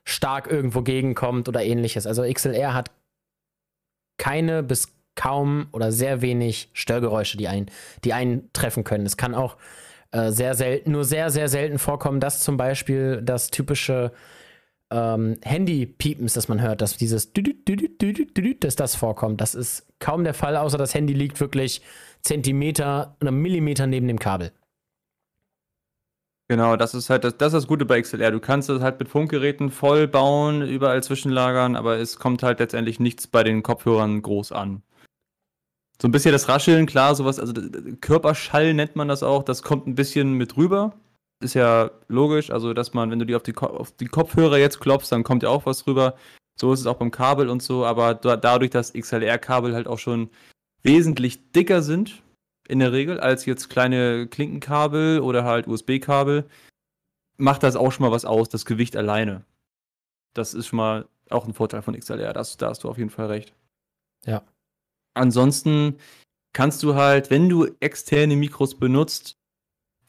stark irgendwo gegenkommt oder ähnliches. Also XLR hat keine bis kaum oder sehr wenig Störgeräusche, die einen, die einen können. Es kann auch äh, sehr selten, nur sehr, sehr selten vorkommen, dass zum Beispiel das typische ähm, Handy-Piepens, das man hört, dass dieses dass das vorkommt. Das ist kaum der Fall, außer das Handy liegt wirklich Zentimeter oder Millimeter neben dem Kabel. Genau, das ist halt das, das ist das Gute bei XLR. Du kannst es halt mit Funkgeräten voll bauen, überall zwischenlagern, aber es kommt halt letztendlich nichts bei den Kopfhörern groß an. So ein bisschen das Rascheln, klar, sowas, also Körperschall nennt man das auch, das kommt ein bisschen mit rüber. Ist ja logisch, also dass man, wenn du die auf die, Ko- auf die Kopfhörer jetzt klopfst, dann kommt ja auch was rüber. So ist es auch beim Kabel und so, aber da, dadurch, dass XLR-Kabel halt auch schon wesentlich dicker sind, in der Regel, als jetzt kleine Klinkenkabel oder halt USB-Kabel, macht das auch schon mal was aus, das Gewicht alleine. Das ist schon mal auch ein Vorteil von XLR, das, da hast du auf jeden Fall recht. Ja. Ansonsten kannst du halt, wenn du externe Mikros benutzt,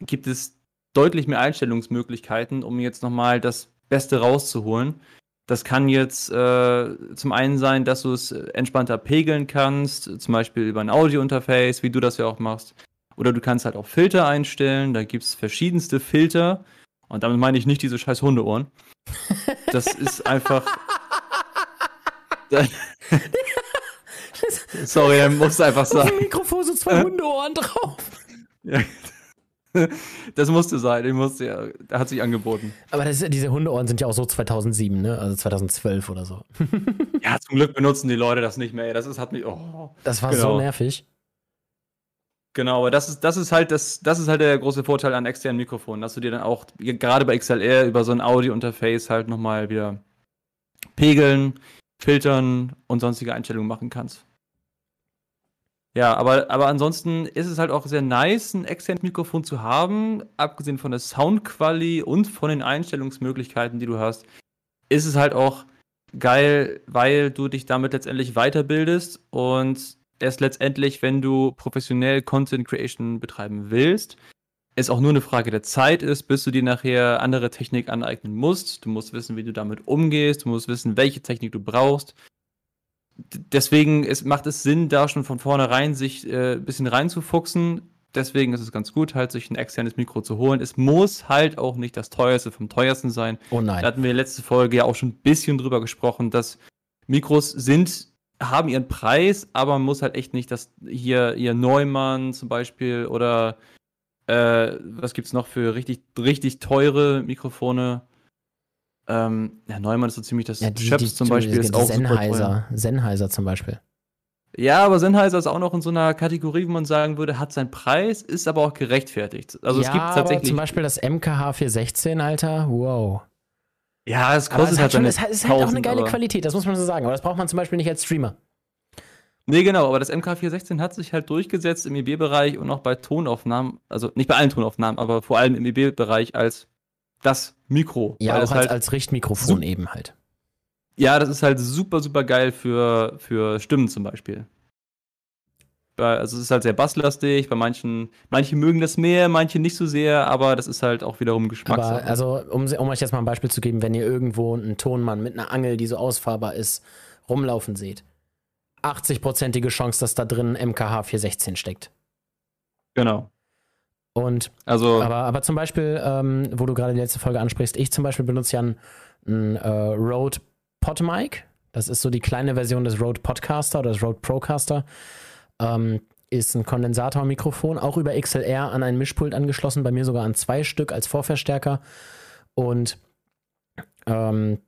gibt es deutlich mehr Einstellungsmöglichkeiten, um jetzt nochmal das Beste rauszuholen. Das kann jetzt äh, zum einen sein, dass du es entspannter pegeln kannst, zum Beispiel über ein Audio-Interface, wie du das ja auch machst. Oder du kannst halt auch Filter einstellen. Da gibt es verschiedenste Filter. Und damit meine ich nicht diese scheiß Hundeohren. Das ist einfach. Sorry, er muss einfach Auf sagen. dem Mikrofon so zwei Hundeohren drauf. Ja. Das musste sein, ich musste ja, da hat sich angeboten. Aber das diese Hundeohren sind ja auch so 2007, ne? Also 2012 oder so. Ja, zum Glück benutzen die Leute das nicht mehr. ey. Das ist, hat mich. Oh. Das war Genau. so nervig. Genau, aber das ist, das ist halt das, das ist halt der große Vorteil an externen Mikrofonen, dass du dir dann auch gerade bei XLR über so ein Audio-Interface halt nochmal wieder pegeln, filtern und sonstige Einstellungen machen kannst. Ja, aber, aber ansonsten ist es halt auch sehr nice, ein externes Mikrofon zu haben, abgesehen von der Soundqualität und von den Einstellungsmöglichkeiten, die du hast, ist es halt auch geil, weil du dich damit letztendlich weiterbildest und es letztendlich, wenn du professionell Content Creation betreiben willst, es auch nur eine Frage der Zeit ist, bis du dir nachher andere Technik aneignen musst. Du musst wissen, wie du damit umgehst, du musst wissen, welche Technik du brauchst. Deswegen es macht es Sinn, da schon von vornherein sich äh, ein bisschen reinzufuchsen. Deswegen ist es ganz gut, halt sich ein externes Mikro zu holen. Es muss halt auch nicht das teuerste vom teuersten sein. Oh Da nein. hatten wir letzte Folge ja auch schon ein bisschen drüber gesprochen, dass Mikros sind, haben ihren Preis, aber man muss halt echt nicht, dass hier, hier Neumann zum Beispiel oder äh, was gibt's noch für richtig, richtig teure Mikrofone? Ähm, ja, Neumann ist so ziemlich das Ja, die, Schöps die, zum Beispiel ist auch. Sennheiser. Sennheiser zum Beispiel. Ja, aber Sennheiser ist auch noch in so einer Kategorie, wo man sagen würde, hat seinen Preis, ist aber auch gerechtfertigt. Also ja, es gibt aber tatsächlich. zum Beispiel das MKH 416, Alter. Wow. ja, es Aber kostet halt schon, es, hat, es hat auch eine 1000, geile aber- Qualität, das muss man so sagen. Aber das braucht man zum Beispiel nicht als Streamer. Nee, genau, aber das MK416 hat sich halt durchgesetzt im EB-Bereich und auch bei Tonaufnahmen, also nicht bei allen Tonaufnahmen, aber vor allem im EB-Bereich als das Mikro. Ja, auch als, halt, als Richtmikrofon eben halt. ja, das ist halt super, super geil für, für Stimmen zum Beispiel. Bei- Also es ist halt sehr basslastig, bei manchen, manche mögen das mehr, manche nicht so sehr, aber das ist halt auch wiederum Geschmackssache. Aber also, um, um euch jetzt mal ein Beispiel zu geben, wenn ihr irgendwo einen Tonmann mit einer Angel, die so ausfahrbar ist, rumlaufen seht, 80-prozentige Chance, dass da drin ein MKH 416 steckt. genau. Und Also, Aber, aber zum Beispiel, ähm, wo du gerade die letzte Folge ansprichst, ich zum Beispiel benutze ja ein, ein äh, Rode PodMic. Das ist so die kleine Version des Rode Podcaster oder des Rode Procaster. Ähm, ist ein Kondensatormikrofon, auch über XLR an ein Mischpult angeschlossen, bei mir sogar an zwei Stück als Vorverstärker. Und ähm,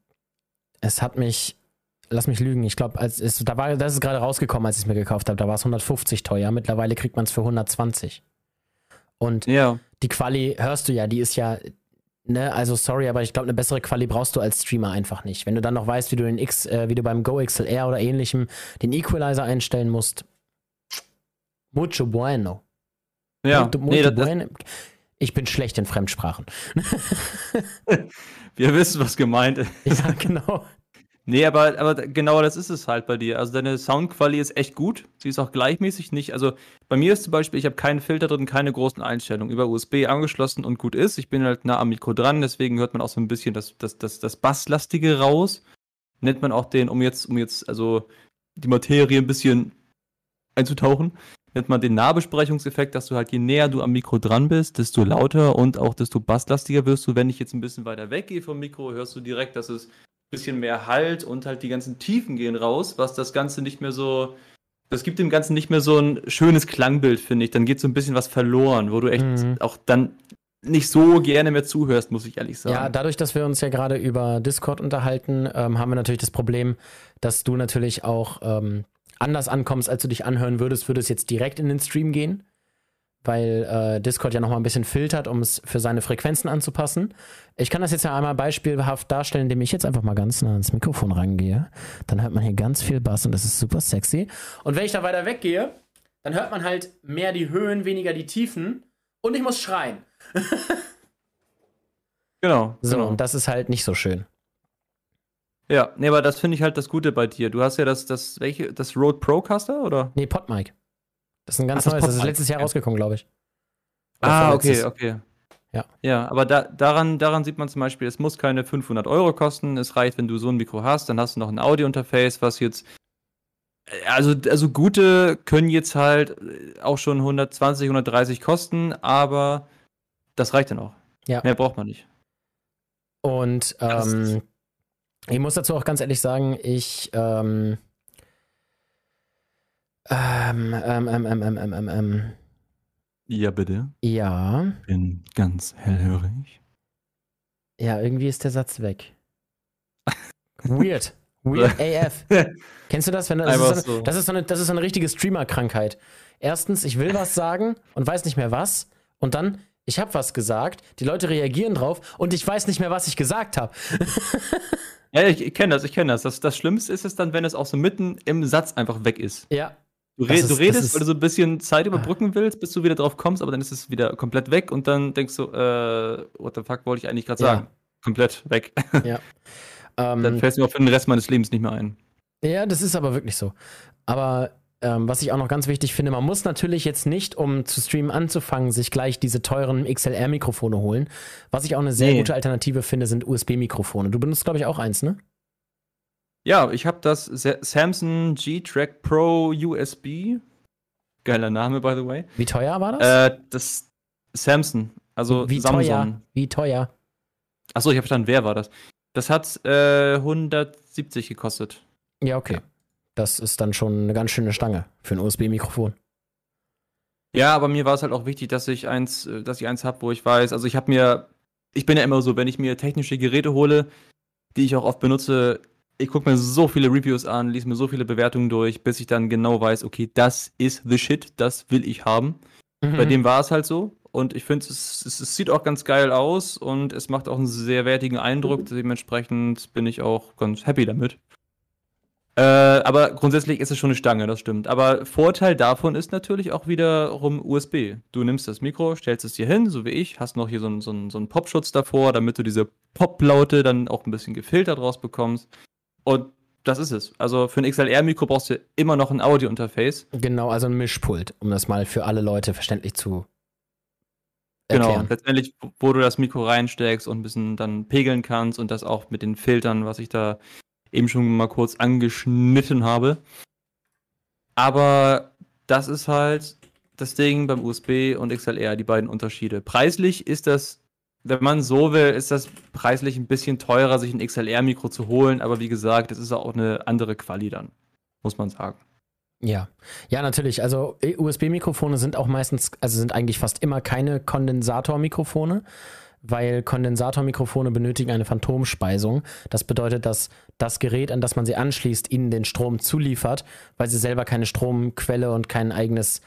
es hat mich, lass mich lügen, ich glaube, als da war, das ist gerade rausgekommen, als ich es mir gekauft habe, da war es 150 teuer. Mittlerweile kriegt man es für 120. Und ja. die Quali hörst du ja, die ist ja, ne, also sorry, aber ich glaube, eine bessere Quali brauchst du als Streamer einfach nicht. Wenn du dann noch weißt, wie du den X, äh, wie du beim Go XLR oder ähnlichem den Equalizer einstellen musst, mucho bueno. Ja, Mucho- nee, mucho das, das, bueno. Ich bin schlecht in Fremdsprachen. wir wissen, was gemeint ist. ja, genau. Nee, aber, aber genau das ist es halt bei dir. Also deine Soundqualität ist echt gut. Sie ist auch gleichmäßig nicht. Also bei mir ist zum Beispiel, ich habe keinen Filter drin, keine großen Einstellungen. Über USB angeschlossen und gut ist. Ich bin halt nah am Mikro dran, deswegen hört man auch so ein bisschen das, das, das, das Basslastige raus. Nennt man auch den, um jetzt, um jetzt, also die Materie ein bisschen einzutauchen, nennt man den Nahbesprechungseffekt, dass du halt je näher du am Mikro dran bist, desto lauter und auch desto basslastiger wirst du. Wenn ich jetzt ein bisschen weiter weggehe vom Mikro, hörst du direkt, dass es bisschen mehr Halt und halt die ganzen Tiefen gehen raus, was das Ganze nicht mehr so. Das gibt dem Ganzen nicht mehr so ein schönes Klangbild, finde ich. Dann geht so ein bisschen was verloren, wo du echt Mhm. auch dann nicht so gerne mehr zuhörst, muss ich ehrlich sagen. Ja, dadurch, dass wir uns ja gerade über Discord unterhalten, ähm, haben wir natürlich das Problem, dass du natürlich auch ähm, anders ankommst, als du dich anhören würdest, würde es jetzt direkt in den Stream gehen, weil äh, Discord ja nochmal ein bisschen filtert, um es für seine Frequenzen anzupassen. Ich kann das jetzt ja einmal beispielhaft darstellen, indem ich jetzt einfach mal ganz nah ans Mikrofon rangehe. Dann hört man hier ganz viel Bass und das ist super sexy. Und wenn ich da weiter weggehe, dann hört man halt mehr die Höhen, weniger die Tiefen und ich muss schreien. genau. So, genau. und das ist halt nicht so schön. Ja, nee, aber das finde ich halt das Gute bei dir. Du hast ja das, das, welche, das Rode Procaster, oder? Nee, Podmic. Das ist ein ganz Ach, das neues, das ist Podmic, letztes Jahr rausgekommen, glaube ich. Oder Ah, okay, okay. Ja. Ja, aber da, daran, daran sieht man zum Beispiel, es muss keine 500 Euro kosten. Es reicht, wenn du so ein Mikro hast, dann hast du noch ein Audio-Interface, was jetzt. äh, Also, also gute können jetzt halt äh, auch schon 120, 130 kosten, aber das reicht dann auch. Ja. Mehr braucht man nicht. Und Das ist- ähm, ich muss dazu auch ganz ehrlich sagen, ich ähm, ähm, ähm, ähm, ähm, ähm, ähm, ähm. Ja, bitte. Ja. Bin ganz hellhörig. Ja, irgendwie ist der Satz weg. Weird. Weird AF. Kennst du das? Wenn, das, ist so eine, das, ist so eine, das ist so eine richtige Streamer-Krankheit. Erstens, ich will was sagen und weiß nicht mehr was. Und dann, ich habe was gesagt, die Leute reagieren drauf und ich weiß nicht mehr, was ich gesagt habe. ja, ich, ich kenne das, ich kenne das. das. Das Schlimmste ist es dann, wenn es auch so mitten im Satz einfach weg ist. Ja, Du, red, ist- du redest, weil du so ein bisschen Zeit überbrücken willst, bis du wieder drauf kommst, aber dann ist es wieder komplett weg und dann denkst du, äh, what the fuck wollte ich eigentlich gerade Ja. sagen? Komplett weg. ja. Ähm, dann fällt es mir auch für den Rest meines Lebens nicht mehr ein. Ja, das ist aber wirklich so. Aber ähm, was ich auch noch ganz wichtig finde, man muss natürlich jetzt nicht, um zu streamen anzufangen, sich gleich diese teuren XLR-Mikrofone holen. Was ich auch eine sehr Nee. gute Alternative finde, sind USB-Mikrofone. Du benutzt, glaube ich, auch eins, ne? Ja, ich habe das Sa- Samsung G-Track Pro USB. Geiler Name, by the way. Wie teuer war das? Äh, das Samsung, also Wie Samsung. teuer? Wie teuer? Achso, ich habe verstanden, wer war das? Das hat äh, 170 gekostet. Ja, okay. Das ist dann schon eine ganz schöne Stange für ein USB-Mikrofon. Ja, aber mir war es halt auch wichtig, dass ich eins, äh, dass ich eins habe, wo ich weiß, also ich habe mir, ich bin ja immer so, wenn ich mir technische Geräte hole, die ich auch oft benutze, ich gucke mir so viele Reviews an, lese mir so viele Bewertungen durch, bis ich dann genau weiß, okay, das ist the shit, das will ich haben. Bei Mhm. dem war es halt so. Und ich finde, es, es, es sieht auch ganz geil aus und es macht auch einen sehr wertigen Eindruck. Dementsprechend bin ich auch ganz happy damit. Äh, aber grundsätzlich ist es schon eine Stange, das stimmt. Aber Vorteil davon ist natürlich auch wiederum USB. Du nimmst das Mikro, stellst es dir hin, so wie ich, hast noch hier so einen, so einen, so einen Popschutz davor, damit du diese Pop-Laute dann auch ein bisschen gefiltert rausbekommst. Und das ist es. Also für ein XLR-Mikro brauchst du immer noch ein Audio-Interface. Genau, also ein Mischpult, um das mal für alle Leute verständlich zu Genau, erklären. letztendlich, wo du das Mikro reinsteckst und ein bisschen dann pegeln kannst und das auch mit den Filtern, was ich da eben schon mal kurz angeschnitten habe. Aber das ist halt das Ding beim USB und XLR, die beiden Unterschiede. Preislich ist das, wenn man so will, ist das preislich ein bisschen teurer, sich ein XLR-Mikro zu holen, aber wie gesagt, es ist auch eine andere Quali dann, muss man sagen. Ja, ja, natürlich. Also äh, USB-Mikrofone sind auch meistens, also sind eigentlich fast immer keine Kondensatormikrofone, weil Kondensatormikrofone benötigen eine Phantomspeisung. Das bedeutet, dass das Gerät, an das man sie anschließt, ihnen den Strom zuliefert, weil sie selber keine Stromquelle und kein eigenes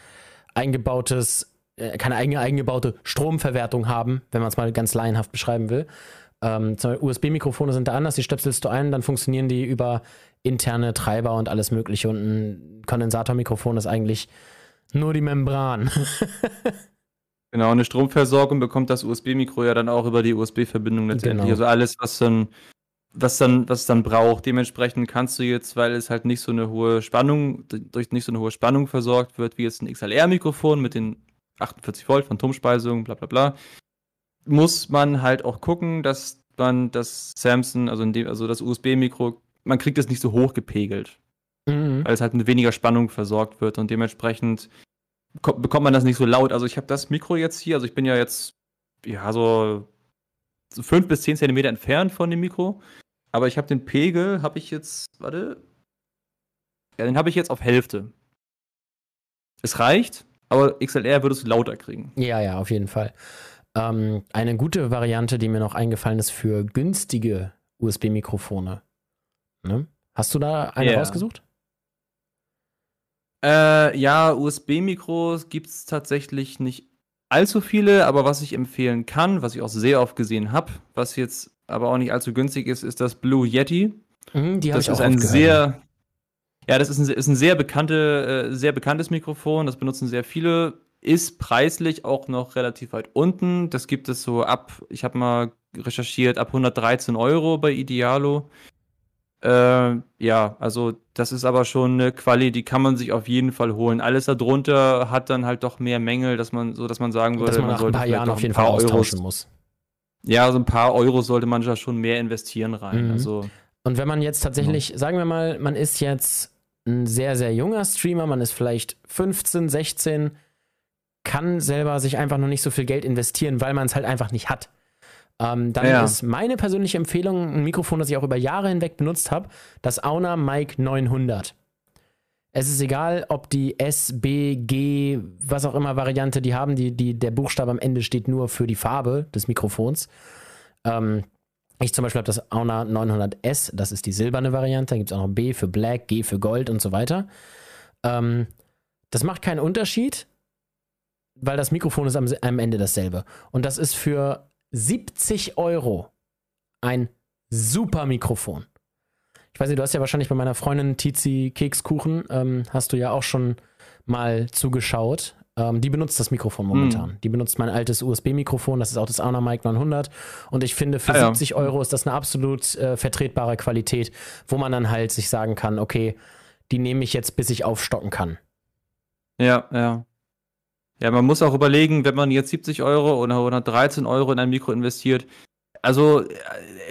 eingebautes, äh, keine eigene eingebaute Stromverwertung haben, wenn man es mal ganz laienhaft beschreiben will. Ähm, USB-Mikrofone sind da anders, die stöpselst du ein, dann funktionieren die über interne Treiber und alles mögliche und ein Kondensatormikrofon ist eigentlich nur die Membran. Genau, eine Stromversorgung bekommt das USB-Mikro ja dann auch über die USB-Verbindung letztendlich. Genau. Also alles, was dann, was dann, was dann braucht. Dementsprechend kannst du jetzt, weil es halt nicht so eine hohe Spannung, durch nicht so eine hohe Spannung versorgt wird, wie jetzt ein XLR-Mikrofon mit den 48 Volt Phantomspeisung, bla bla bla, muss man halt auch gucken, dass man das Samsung, also in dem, also das USB-Mikro, man kriegt es nicht so hoch gepegelt Mhm. weil es halt mit weniger Spannung versorgt wird und dementsprechend ko- bekommt man das nicht so laut. Also ich habe das Mikro jetzt hier, also ich bin ja jetzt ja so, so fünf bis zehn Zentimeter entfernt von dem Mikro, aber ich habe den Pegel, habe ich jetzt, warte, ja, den habe ich jetzt auf Hälfte. Es reicht, aber XLR würdest du lauter kriegen. Ja, ja, auf jeden Fall. Ähm, eine gute Variante, die mir noch eingefallen ist für günstige USB-Mikrofone. Ne? Hast du da eine Ja. rausgesucht? Äh, ja, USB-Mikros gibt es tatsächlich nicht allzu viele, aber was ich empfehlen kann, was ich auch sehr oft gesehen habe, was jetzt aber auch nicht allzu günstig ist, ist das Blue Yeti. Mhm, die Das ich auch ist ein oft gehört. sehr, ja, das ist ein, ist ein sehr bekannte, äh, sehr bekanntes Mikrofon. Das benutzen sehr viele. Ist preislich auch noch relativ weit unten. Das gibt es so ab, ich habe mal recherchiert, ab 113 Euro bei Idealo. Äh, ja, also das ist aber schon eine Quali, die kann man sich auf jeden Fall holen. Alles darunter hat dann halt doch mehr Mängel, dass man so, dass man sagen würde, dass man nach ein paar Jahren auf jeden Fall austauschen muss. Ja, so ein paar Euro sollte man da schon mehr investieren rein. Mhm. Also, und wenn man jetzt tatsächlich, ja. sagen wir mal, man ist jetzt ein sehr, sehr junger Streamer, man ist vielleicht 15, 16, kann selber sich einfach noch nicht so viel Geld investieren, weil man es halt einfach nicht hat. Ähm, dann ja. ist meine persönliche Empfehlung ein Mikrofon, das ich auch über Jahre hinweg benutzt habe, das Auna Mic 900. Es ist egal, ob die S, B, G, was auch immer Variante die haben, die, die, der Buchstabe am Ende steht nur für die Farbe des Mikrofons. Ähm, ich zum Beispiel habe das Auna 900S, das ist die silberne Variante. Da gibt es auch noch B für Black, G für Gold und so weiter. Ähm, das macht keinen Unterschied, weil das Mikrofon ist am, am Ende dasselbe. Und das ist für 70 Euro ein super Mikrofon. Ich weiß nicht, du hast ja wahrscheinlich bei meiner Freundin Tizi Kekskuchen, ähm, hast du ja auch schon mal zugeschaut. Ähm, die benutzt das Mikrofon momentan. Mm. Die benutzt mein altes USB-Mikrofon, das ist auch das Auna Mic 900. Und ich finde, für ah, ja. 70 Euro ist das eine absolut äh, vertretbare Qualität, wo man dann halt sich sagen kann, okay, die nehme ich jetzt, bis ich aufstocken kann. Ja, ja. Ja, man muss auch überlegen, wenn man jetzt 70 Euro oder 113 Euro in ein Mikro investiert. Also, äh,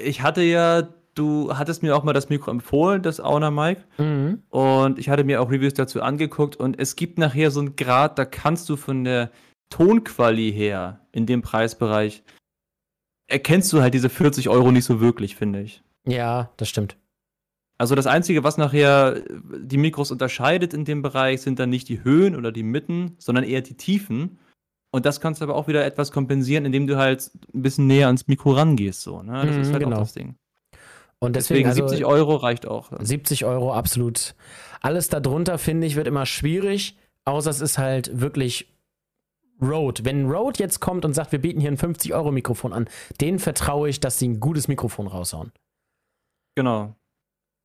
ich hatte ja du hattest mir auch mal das Mikro empfohlen, das Auna Mic. Mhm. Und ich hatte mir auch Reviews dazu angeguckt. Und es gibt nachher so einen Grad, da kannst du von der Tonquali her in dem Preisbereich, erkennst du halt diese 40 Euro nicht so wirklich, finde ich. Ja, das stimmt. Also das Einzige, was nachher die Mikros unterscheidet in dem Bereich, sind dann nicht die Höhen oder die Mitten, sondern eher die Tiefen. Und das kannst du aber auch wieder etwas kompensieren, indem du halt ein bisschen näher ans Mikro rangehst. So, ne? Das mhm, ist halt genau. auch das Ding. Und deswegen, deswegen 70 also, Euro reicht auch. 70 Euro absolut. Alles darunter, finde ich, wird immer schwierig, außer es ist halt wirklich Rode. Wenn Rode jetzt kommt und sagt, wir bieten hier ein 50-Euro-Mikrofon an, denen vertraue ich, dass sie ein gutes Mikrofon raushauen. Genau.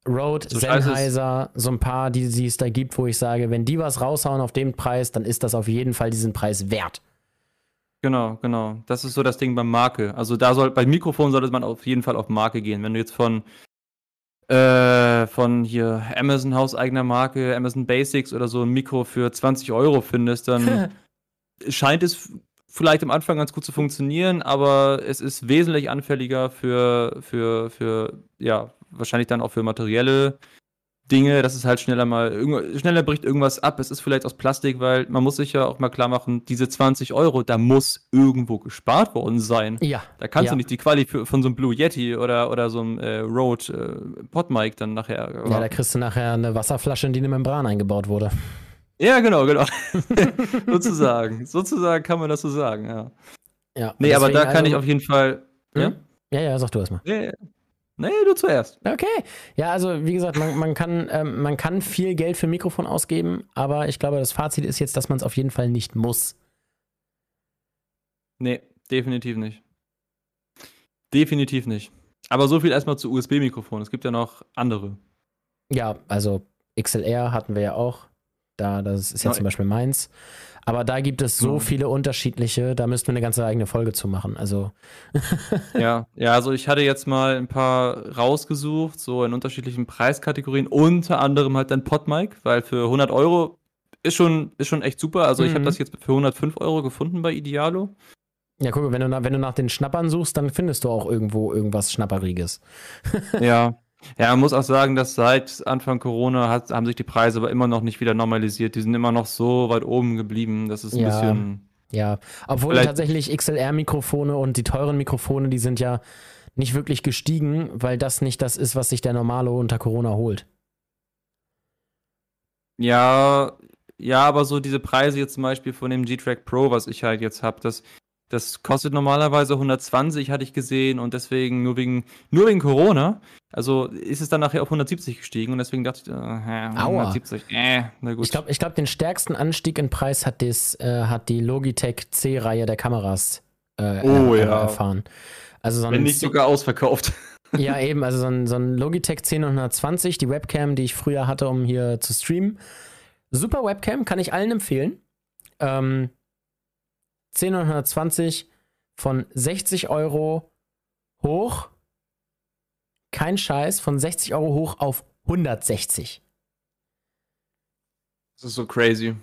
Rode, so Sennheiser, so ein paar, die, die es da gibt, wo ich sage, wenn die was raushauen auf den Preis, dann ist das auf jeden Fall diesen Preis wert. Genau, genau. Das ist so das Ding beim Marke. Also da soll, bei Mikrofon sollte man auf jeden Fall auf Marke gehen. Wenn du jetzt von, äh, von hier Amazon hauseigener Marke, Amazon Basics oder so ein Mikro für 20 Euro findest, dann scheint es vielleicht am Anfang ganz gut zu funktionieren, aber es ist wesentlich anfälliger für, für, für, ja, wahrscheinlich dann auch für materielle Dinge, dass es halt schneller mal, schneller bricht irgendwas ab. Es ist vielleicht aus Plastik, weil man muss sich ja auch mal klar machen, diese 20 Euro, da muss irgendwo gespart worden sein. Ja. Da kannst ja. du nicht die Quali für, von so einem Blue Yeti oder, oder so einem äh, Rode äh, Podmic dann nachher. Ja, da kriegst du nachher eine Wasserflasche, in die eine Membran eingebaut wurde. Ja, genau, genau. sozusagen. Sozusagen kann man das so sagen, ja. Ja. Nee, aber da kann also, ich auf jeden Fall. Hm? Ja? ja, ja, sag du erstmal. Ja, Nee, du zuerst. Okay. Ja, also wie gesagt, man, man, kann, ähm, man kann viel Geld für ein Mikrofon ausgeben, aber ich glaube, das Fazit ist jetzt, dass man es auf jeden Fall nicht muss. Nee, definitiv nicht. Definitiv nicht. Aber so viel erstmal zu USB-Mikrofon. Es gibt ja noch andere. Ja, also XLR hatten wir ja auch. Da, das ist ja zum Beispiel meins. Aber da gibt es so mhm. viele unterschiedliche, da müssten wir eine ganze eigene Folge zu machen. Also. ja, ja, also ich hatte jetzt mal ein paar rausgesucht, so in unterschiedlichen Preiskategorien, unter anderem halt dann Podmic, weil für 100 Euro ist schon, ist schon echt super. Also mhm. ich habe das jetzt für 105 Euro gefunden bei Idealo. Ja, guck, wenn du, wenn du nach den Schnappern suchst, dann findest du auch irgendwo irgendwas Schnapperiges. ja. Ja, man muss auch sagen, dass seit Anfang Corona hat, haben sich die Preise aber immer noch nicht wieder normalisiert. Die sind immer noch so weit oben geblieben. Das ist ein ja, bisschen. Ja, obwohl tatsächlich XLR-Mikrofone und die teuren Mikrofone, die sind ja nicht wirklich gestiegen, weil das nicht das ist, was sich der Normale unter Corona holt. Ja, ja, aber so diese Preise jetzt zum Beispiel von dem G-Track Pro, was ich halt jetzt habe, das das kostet normalerweise 120, hatte ich gesehen, und deswegen nur wegen, nur wegen Corona. Also ist es dann nachher auf 170 gestiegen und deswegen dachte ich, äh, 170, äh, na gut. Ich glaube, ich glaub, den stärksten Anstieg in Preis hat, des, äh, hat die Logitech C-Reihe der Kameras äh, oh, er, ja. erfahren. Also so Wenn nicht sogar ausverkauft. Ja, eben, also so ein, so ein Logitech C920, die Webcam, die ich früher hatte, um hier zu streamen. Super Webcam, kann ich allen empfehlen. Ähm, 10920 von 60 Euro hoch kein Scheiß, von 60 Euro hoch auf 160. Das ist so crazy.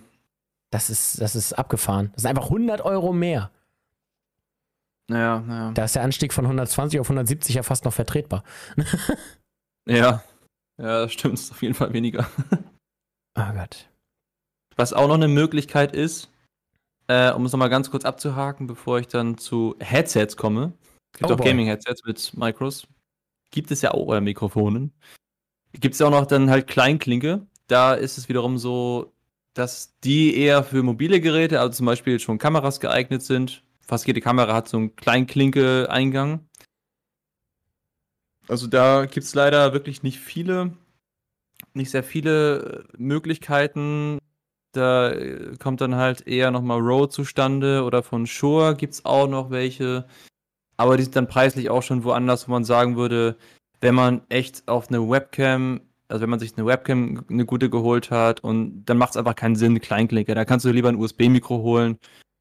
Das ist, das ist abgefahren. Das ist einfach 100 Euro mehr. Naja, naja. Da ist der Anstieg von 120 auf 170 ja fast noch vertretbar. Ja. Ja, das stimmt. Ist auf jeden Fall weniger. Oh Gott. Was auch noch eine Möglichkeit ist, äh, um es nochmal ganz kurz abzuhaken, bevor ich dann zu Headsets komme. Es gibt Oh auch. Gaming-Headsets mit Micros. Gibt es ja auch, oder Mikrofonen. Gibt es auch noch dann halt Kleinklinke. Da ist es wiederum so, dass die eher für mobile Geräte, also zum Beispiel schon Kameras geeignet sind. Fast jede Kamera hat so einen Kleinklinke-Eingang. Also da gibt es leider wirklich nicht viele, nicht sehr viele äh, Möglichkeiten. Da äh, kommt dann halt eher nochmal Rode zustande oder von Shure gibt es auch noch welche. Aber die sind dann preislich auch schon woanders, wo man sagen würde, wenn man echt auf eine Webcam, also wenn man sich eine Webcam eine gute geholt hat und dann macht es einfach keinen Sinn, Kleinklinker. Da kannst du lieber ein USB-Mikro holen.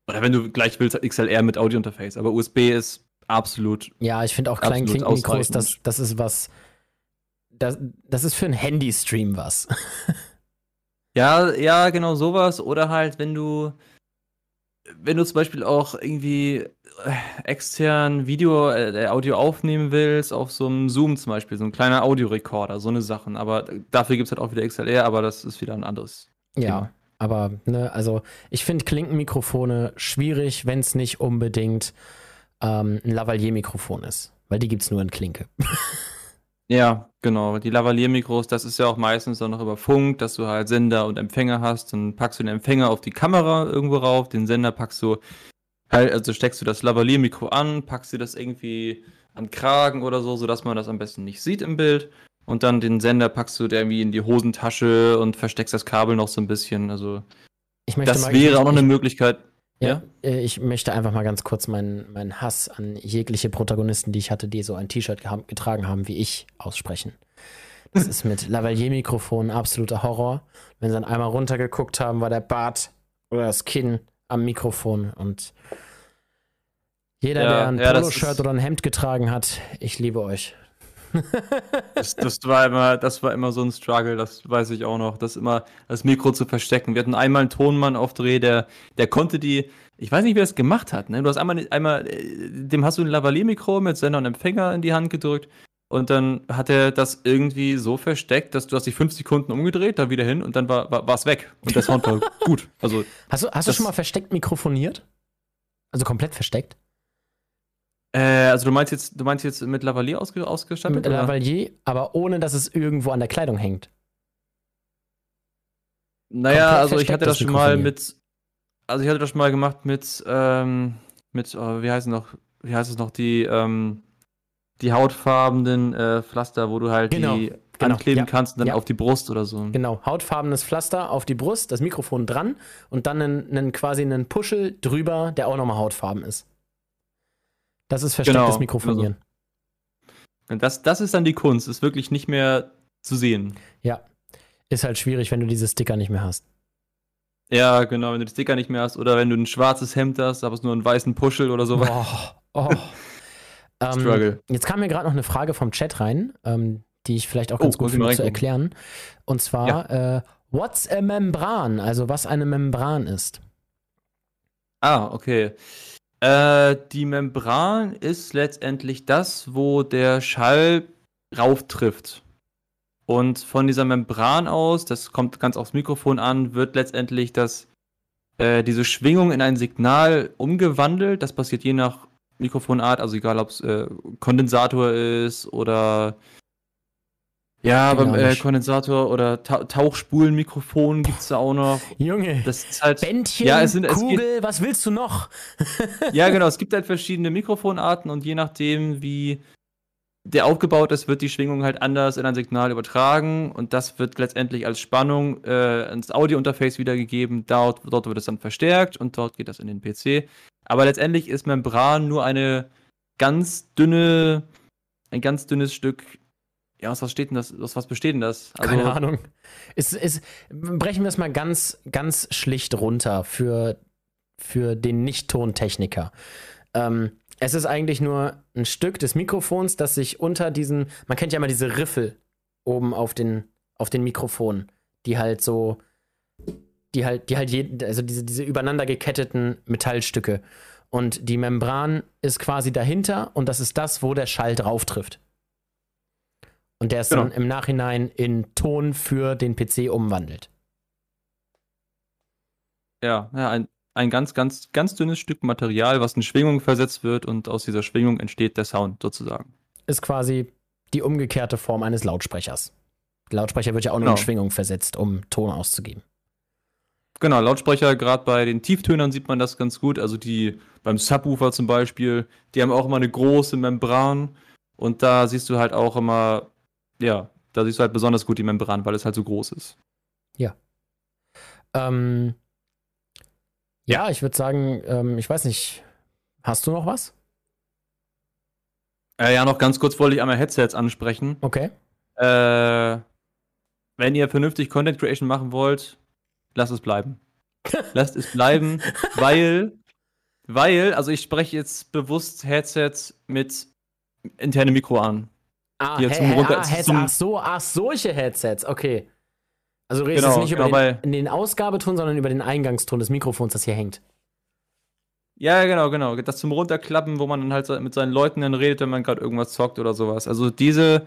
Oder wenn du gleich willst, XLR mit Audio-Interface. Aber USB ist absolut. Ja, ich finde auch Kleinklinkenmikros, das, das ist was. Das, das ist für einen Handy-Stream was. Ja, ja, genau sowas. Oder halt, wenn du, wenn du zum Beispiel auch irgendwie äh, extern Video, äh, Audio aufnehmen willst, auf so einem Zoom zum Beispiel, so ein kleiner Audiorekorder, so eine Sachen. Aber dafür gibt es halt auch wieder XLR, aber das ist wieder ein anderes. Ja, Thema. aber, ne, also ich finde Klinkenmikrofone schwierig, wenn es nicht unbedingt ähm, ein Lavalier-Mikrofon ist. Weil die gibt es nur in Klinke. Ja, genau. Die Lavalier-Mikros, das ist ja auch meistens dann noch über Funk, dass du halt Sender und Empfänger hast. Dann packst du den Empfänger auf die Kamera irgendwo rauf, den Sender packst du halt, also steckst du das Lavalier-Mikro an, packst dir das irgendwie an Kragen oder so, sodass man das am besten nicht sieht im Bild. Und dann den Sender packst du dir irgendwie in die Hosentasche und versteckst das Kabel noch so ein bisschen. Also, das wäre auch noch eine Möglichkeit. Ja, äh, ich möchte einfach mal ganz kurz meinen, meinen Hass an jegliche Protagonisten, die ich hatte, die so ein T-Shirt getragen haben wie ich, aussprechen. Das ist mit Lavalier-Mikrofon absoluter Horror. Wenn sie dann einmal runtergeguckt haben, war der Bart oder das Kinn am Mikrofon und jeder, Ja, der ein ja, Poloshirt oder ein Hemd getragen hat, ich liebe euch. Das, das, war immer, das war immer so ein Struggle, das weiß ich auch noch, das immer das Mikro zu verstecken. Wir hatten einmal einen Tonmann auf Dreh, der, der konnte die, ich weiß nicht, wie er das gemacht hat. Ne? Du hast einmal, einmal, äh, dem hast du ein Lavalier-Mikro mit Sender und Empfänger in die Hand gedrückt und dann hat er das irgendwie so versteckt, dass du hast dich fünf Sekunden umgedreht, da wieder hin und dann war es war, weg und der Sound war gut. Also Hast du, hast du schon mal versteckt mikrofoniert? Also komplett versteckt? Äh, also du meinst jetzt, du meinst jetzt mit Lavalier ausge ausgestattet? Mit oder? Lavalier, aber ohne, dass es irgendwo an der Kleidung hängt. Naja, komplett also ich hatte das verstecktes schon mal mit, also ich hatte das schon mal gemacht mit, ähm, mit, äh, wie heißt es noch, wie heißt es noch, die, ähm, die hautfarbenen äh, Pflaster, wo du halt Genau, die genau, ankleben ja, kannst und dann ja. auf die Brust oder so. Genau, hautfarbenes Pflaster auf die Brust, das Mikrofon dran und dann einen, einen quasi einen Puschel drüber, der auch nochmal hautfarben ist. Das ist verstecktes Genau, Mikrofonieren. Und das, das ist dann die Kunst, ist wirklich nicht mehr zu sehen. Ja. Ist halt schwierig, wenn du diese Sticker nicht mehr hast. Ja, genau, wenn du die Sticker nicht mehr hast oder wenn du ein schwarzes Hemd hast, aber es nur einen weißen Puschel oder so. Boah, oh. ähm, Struggle. jetzt kam mir gerade noch eine Frage vom Chat rein, ähm, die ich vielleicht auch ganz Oh, gut finde zu erklären. Und zwar, äh, what's a Membran? Also, was eine Membran ist. Ah, okay. Äh, die Membran ist letztendlich das, wo der Schall rauf trifft. Und von dieser Membran aus, das kommt ganz aufs Mikrofon an, wird letztendlich das, äh, diese Schwingung in ein Signal umgewandelt. Das passiert je nach Mikrofonart, also egal ob es äh, Kondensator ist oder ja, beim äh. Kondensator oder Ta Tauchspulenmikrofon gibt es da auch noch. Junge, Das ist halt. Bändchen, Ja, es sind- es Kugel, was willst du noch? Ja, genau. Es gibt halt verschiedene Mikrofonarten und je nachdem, wie der aufgebaut ist, wird die Schwingung halt anders in ein Signal übertragen und das wird letztendlich als Spannung äh, ins Audiointerface wiedergegeben. Dort, dort wird es dann verstärkt und dort geht das in den PC. Aber letztendlich ist Membran nur eine ganz dünne, ein ganz dünnes Stück. Ja, aus was steht denn das? Aus was besteht denn das? Also, Keine Ahnung. Es, es, brechen wir es mal ganz, ganz schlicht runter für, für den Nicht-Tontechniker. Ähm, es ist eigentlich nur ein Stück des Mikrofons, das sich unter diesen, man kennt ja immer diese Riffel oben auf den, auf den Mikrofonen, die halt so, die halt, die halt, je, also diese, diese übereinander geketteten Metallstücke. Und die Membran ist quasi dahinter und das ist das, wo der Schall drauf trifft. Und der ist Genau. dann im Nachhinein in Ton für den PC umwandelt. Ja, ja ein, ein ganz, ganz, ganz dünnes Stück Material, was in Schwingung versetzt wird und aus dieser Schwingung entsteht der Sound sozusagen. Ist quasi die umgekehrte Form eines Lautsprechers. Der Lautsprecher wird ja auch nur Genau. in Schwingung versetzt, um Ton auszugeben. Genau, Lautsprecher, gerade bei den Tieftönern sieht man das ganz gut. Also die beim Subwoofer zum Beispiel, die haben auch immer eine große Membran und da siehst du halt auch immer, ja, da siehst du halt besonders gut die Membran, weil es halt so groß ist. Ähm, ja, ich würde sagen, ähm, ich weiß nicht, hast du noch was? Äh, ja, noch ganz kurz wollte ich einmal Headsets ansprechen. Okay. Äh, wenn ihr vernünftig Content Creation machen wollt, lasst es bleiben. lasst es bleiben, weil, weil, also ich spreche jetzt bewusst Headsets mit internem Mikro an. Ah, Die zum Runter- ah, Heads, zum- ach so, ach, solche Headsets, okay. Also du redest Genau, jetzt nicht über genau, den, weil- in den Ausgabeton, sondern über den Eingangston des Mikrofons, das hier hängt. Ja, genau, genau. Das zum Runterklappen, wo man dann halt mit seinen Leuten dann redet, wenn man gerade irgendwas zockt oder sowas. Also diese,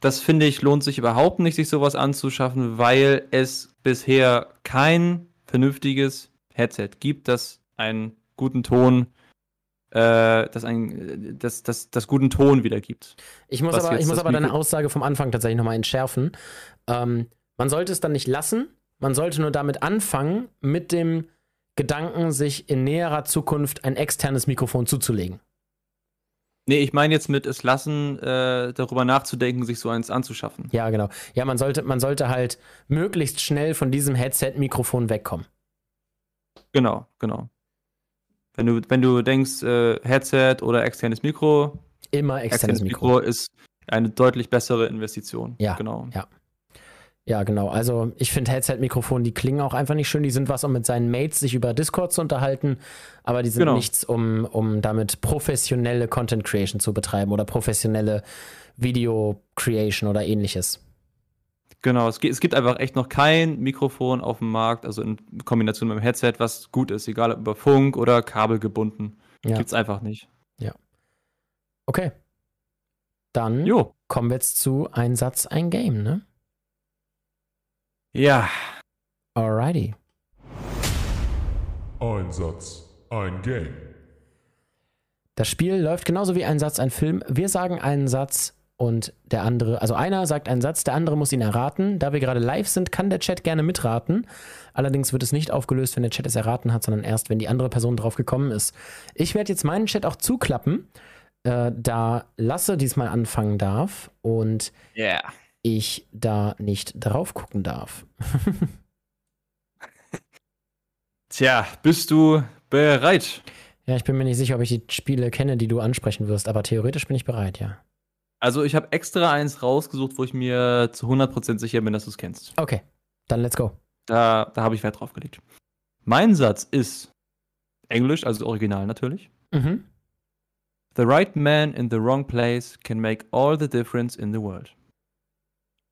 das finde ich, lohnt sich überhaupt nicht, sich sowas anzuschaffen, weil es bisher kein vernünftiges Headset gibt, das einen guten Ton, äh, das einen, das, das, das guten Ton wiedergibt. Ich muss aber, ich muss aber deine Aussage vom Anfang tatsächlich nochmal entschärfen. Ähm, man sollte es dann nicht lassen, man sollte nur damit anfangen, mit dem Gedanken, sich in näherer Zukunft ein externes Mikrofon zuzulegen. Nee, ich meine jetzt mit es lassen, äh, darüber nachzudenken, sich so eins anzuschaffen. Ja, genau. Ja, man sollte, man sollte halt möglichst schnell von diesem Headset-Mikrofon wegkommen. Genau, genau. Wenn du, wenn du denkst, äh, Headset oder externes Mikro, Immer externes externes Mikro. Mikro ist eine deutlich bessere Investition. Ja, genau. ja. Ja, genau. Also ich finde Headset-Mikrofone, die klingen auch einfach nicht schön. Die sind was, um mit seinen Mates sich über Discord zu unterhalten, aber die sind Genau. nichts, um, um damit professionelle Content Creation zu betreiben oder professionelle Video Creation oder ähnliches. Genau, es, gibt- es gibt einfach echt noch kein Mikrofon auf dem Markt, also in Kombination mit dem Headset, was gut ist, egal ob über Funk oder Kabel gebunden. Ja. Gibt's einfach nicht. Okay. Dann Jo. kommen wir jetzt zu ein Satz, ein Game, ne? Ja. Alrighty. Ein Satz, ein Game. Das Spiel läuft genauso wie ein Satz, ein Film. Wir sagen einen Satz und der andere, also einer sagt einen Satz, der andere muss ihn erraten. Da wir gerade live sind, kann der Chat gerne mitraten. Allerdings wird es nicht aufgelöst, wenn der Chat es erraten hat, sondern erst, wenn die andere Person drauf gekommen ist. Ich werde jetzt meinen Chat auch zuklappen, äh, da Lasse diesmal anfangen darf und Ja. ich da nicht drauf gucken darf. Tja, bist du bereit? Ja, ich bin mir nicht sicher, ob ich die Spiele kenne, die du ansprechen wirst, aber theoretisch bin ich bereit, ja. Also, ich habe extra eins rausgesucht, wo ich mir zu 100% sicher bin, dass du es kennst. Okay, dann let's go. Da, da habe ich Wert drauf gelegt. Mein Satz ist Englisch, also original natürlich. Mhm. The right man in the wrong place can make all the difference in the world.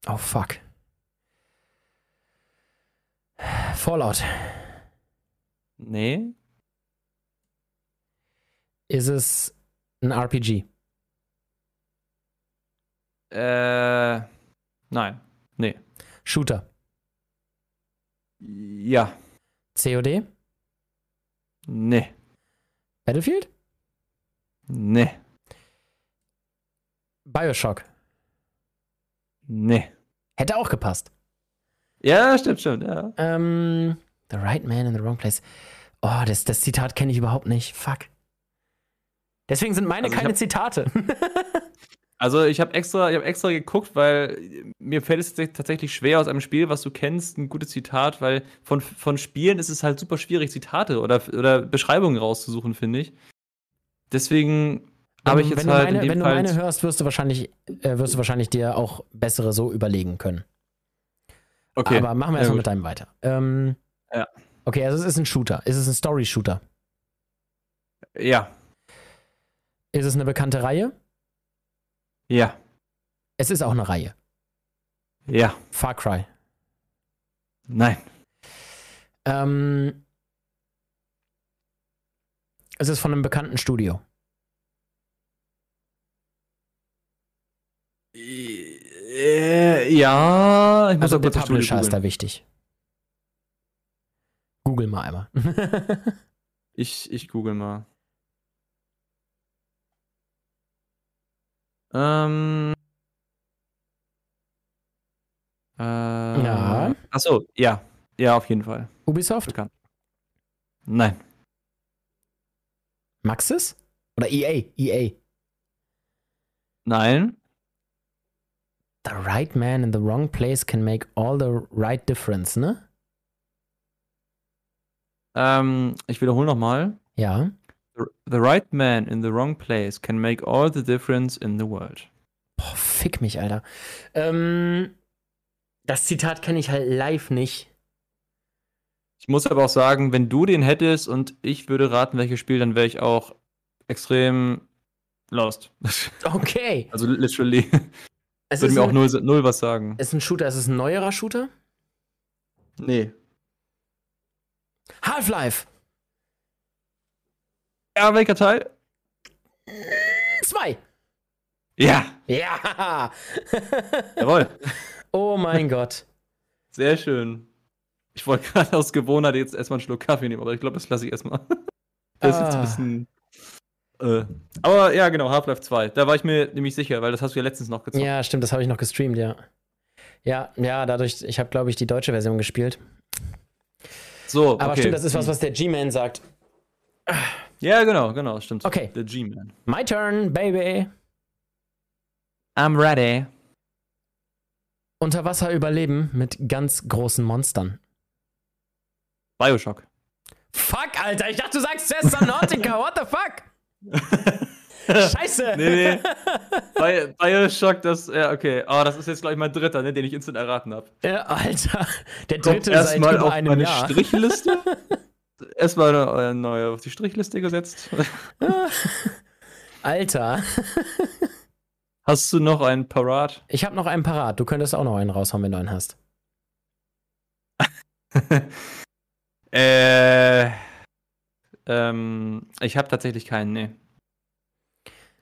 Oh, fuck. Fallout. Nee, Ist es ein RPG? Äh, nein, nee. Shooter? Ja, COD? nee, Battlefield? nee, Bioshock? nee. Hätte auch gepasst. Ja, stimmt, stimmt, ja. Ähm, the right man in the wrong place. Oh, das, das Zitat kenne ich überhaupt nicht. Fuck. Deswegen sind meine Also keine Zitate. Also ich habe extra, ich hab extra geguckt, weil mir fällt es tatsächlich schwer aus einem Spiel, was du kennst, ein gutes Zitat, weil von, von Spielen ist es halt super schwierig, Zitate oder, oder Beschreibungen rauszusuchen, finde ich. Deswegen habe ich wenn, jetzt du halt meine, in dem wenn du Fall. meine hörst, wirst du wahrscheinlich, äh, wirst du wahrscheinlich dir auch bessere so überlegen können. okay. Aber machen wir Ja, erstmal gut. mit deinem weiter. Ähm, Ja. Okay, also es ist ein Shooter. Es ist ein Story-Shooter. Ja, Ist es eine bekannte Reihe? Ja. Es ist auch eine Reihe. Ja. Far Cry. Nein. Ähm, es ist von einem bekannten Studio. Äh, ja, ich muss Also auch der kurz Publisher ist da wichtig. Google mal einmal. Ich, ich google mal. Ähm. Äh, Ja. Achso, ja. Ja, auf jeden Fall. Ubisoft? Bekannt. Nein. Maxis? Oder EA? EA. Nein. The right man in the wrong place can make all the right difference, ne? Ähm, ich wiederhole nochmal. Ja. The, the right man in the wrong place can make all the difference in the world. Boah, fick mich, Alter. Ähm, das Zitat kenne ich halt live nicht. Ich muss aber auch sagen, wenn du den hättest und ich würde raten, welches Spiel, dann wäre ich auch extrem lost. Okay. Also literally. Es Würde mir auch null, null was sagen. ist ein Shooter, es ist ein neuerer Shooter? Nee. Half-Life Ja, welcher Teil? 2. Ja, Ja. jawohl. oh mein Gott. Sehr schön. Ich wollte gerade aus Gewohnheit jetzt erstmal einen Schluck Kaffee nehmen, aber ich glaube, das lasse ich erstmal. Das ist jetzt Ah. ein bisschen. Äh. Aber ja, genau, Half-Life 2. Da war ich mir nämlich sicher, weil das hast du ja letztens noch gezockt. Ja, stimmt, das habe ich noch gestreamt, ja. Ja, ja, dadurch, ich habe, glaube ich, die deutsche Version gespielt. So, Aber okay. stimmt, das ist was, was der G-Man sagt. Ja, genau, genau, stimmt. Okay. The G-Man. My turn, baby. I'm ready. Unter Wasser überleben mit ganz großen Monstern. Bioshock. Fuck, Alter, ich dachte, du sagst Subnautica. What the fuck? Scheiße. Nee, nee. Bi Bioshock, das, ja, okay. Oh, das ist jetzt, glaube ich, mein dritter, ne, den ich instant erraten habe. Ja, Alter, der Kommt dritte seit erstmal über auf einem meine Jahr. Strichliste. erstmal eine neue auf die Strichliste gesetzt. Alter, Hast du noch einen Parat? ich habe noch einen parat. Du könntest auch noch einen raushauen, wenn du einen hast. äh. Ähm, ich habe tatsächlich keinen, nee.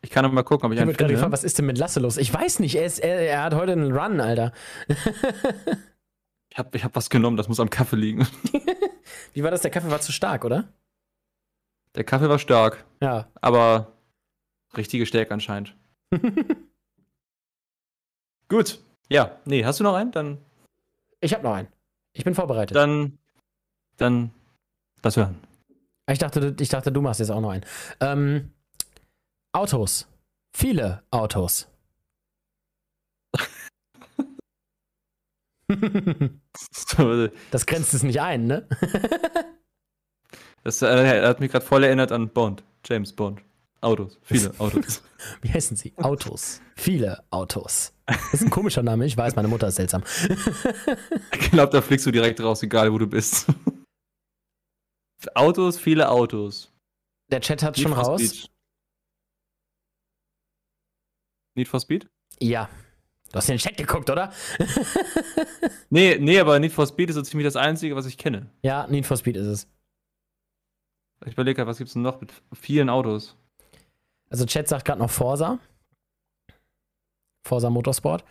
Ich kann noch mal gucken, ob ich Ich einen finde. gefragt, was ist denn mit Lasse los? Ich weiß nicht, er, ist, er, er hat heute einen Run, Alter. Ich habe ich hab was genommen, das muss am Kaffee liegen. Wie war das? Der Kaffee war zu stark, oder? Der Kaffee war stark, Ja. aber richtige Stärke anscheinend. Gut. Ja, nee, hast du noch einen? Dann, Ich habe noch einen. Ich bin vorbereitet. dann, dann, lass hören. Ich dachte, ich dachte, du machst jetzt auch noch einen. Ähm, Autos. Viele Autos. Das grenzt es nicht ein, ne? Das äh, hat mich gerade voll erinnert an Bond. James Bond. Autos. Viele Autos. Wie heißen sie? Autos. Viele Autos. Das ist ein komischer Name, ich weiß, meine Mutter ist seltsam. ich glaube, da fliegst du direkt raus, egal wo du bist. Autos, viele Autos. Der Chat hat Need schon raus. Speed. Need for Speed? Ja. Du hast in den Chat geguckt, oder? Nee, nee, aber Need for Speed ist so ziemlich das Einzige, was ich kenne. ja, Need for Speed ist es. Ich überlege gerade, was gibt's denn noch mit vielen Autos? Also Chat sagt gerade noch Forsa. Forsa Motorsport.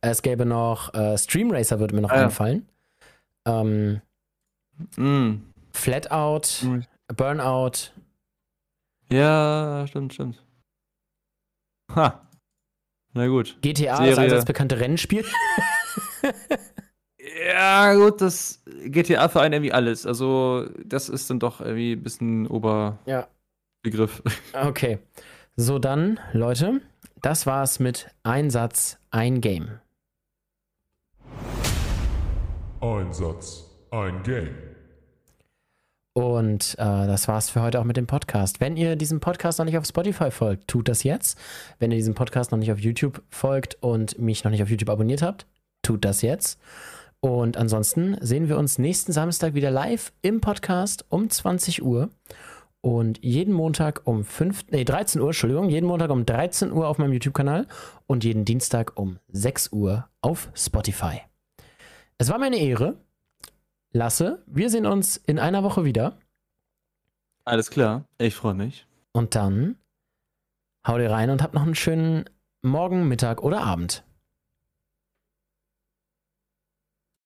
Es gäbe noch äh, Stream Racer, würde mir noch Ah, ja. einfallen. Ähm, Mm. Flatout, Mm. Burnout. Ja, stimmt, stimmt. Ha. Na gut. GTA, Serie. das allseits bekannte Rennspiel. Ja, gut, das GTA vereint irgendwie alles. Also, das ist dann doch irgendwie ein bisschen Oberbegriff. Ja. Okay. So, dann, Leute, das war's mit Einsatz, ein Game. Ein Satz, ein Game. Und äh, das war's für heute auch mit dem Podcast. Wenn ihr diesem Podcast noch nicht auf Spotify folgt, tut das jetzt. Wenn ihr diesem Podcast noch nicht auf YouTube folgt und mich noch nicht auf YouTube abonniert habt, tut das jetzt. Und ansonsten sehen wir uns nächsten Samstag wieder live im Podcast um 20 Uhr. und jeden Montag um 5, nee, 13 Uhr, Entschuldigung, jeden Montag um 13 Uhr auf meinem YouTube-Kanal und jeden Dienstag um 6 Uhr auf Spotify. Es war mir eine Ehre. Lasse, wir sehen uns in einer Woche wieder. Alles klar, ich freue mich. Und dann hau dir rein und hab noch einen schönen Morgen, Mittag oder Abend.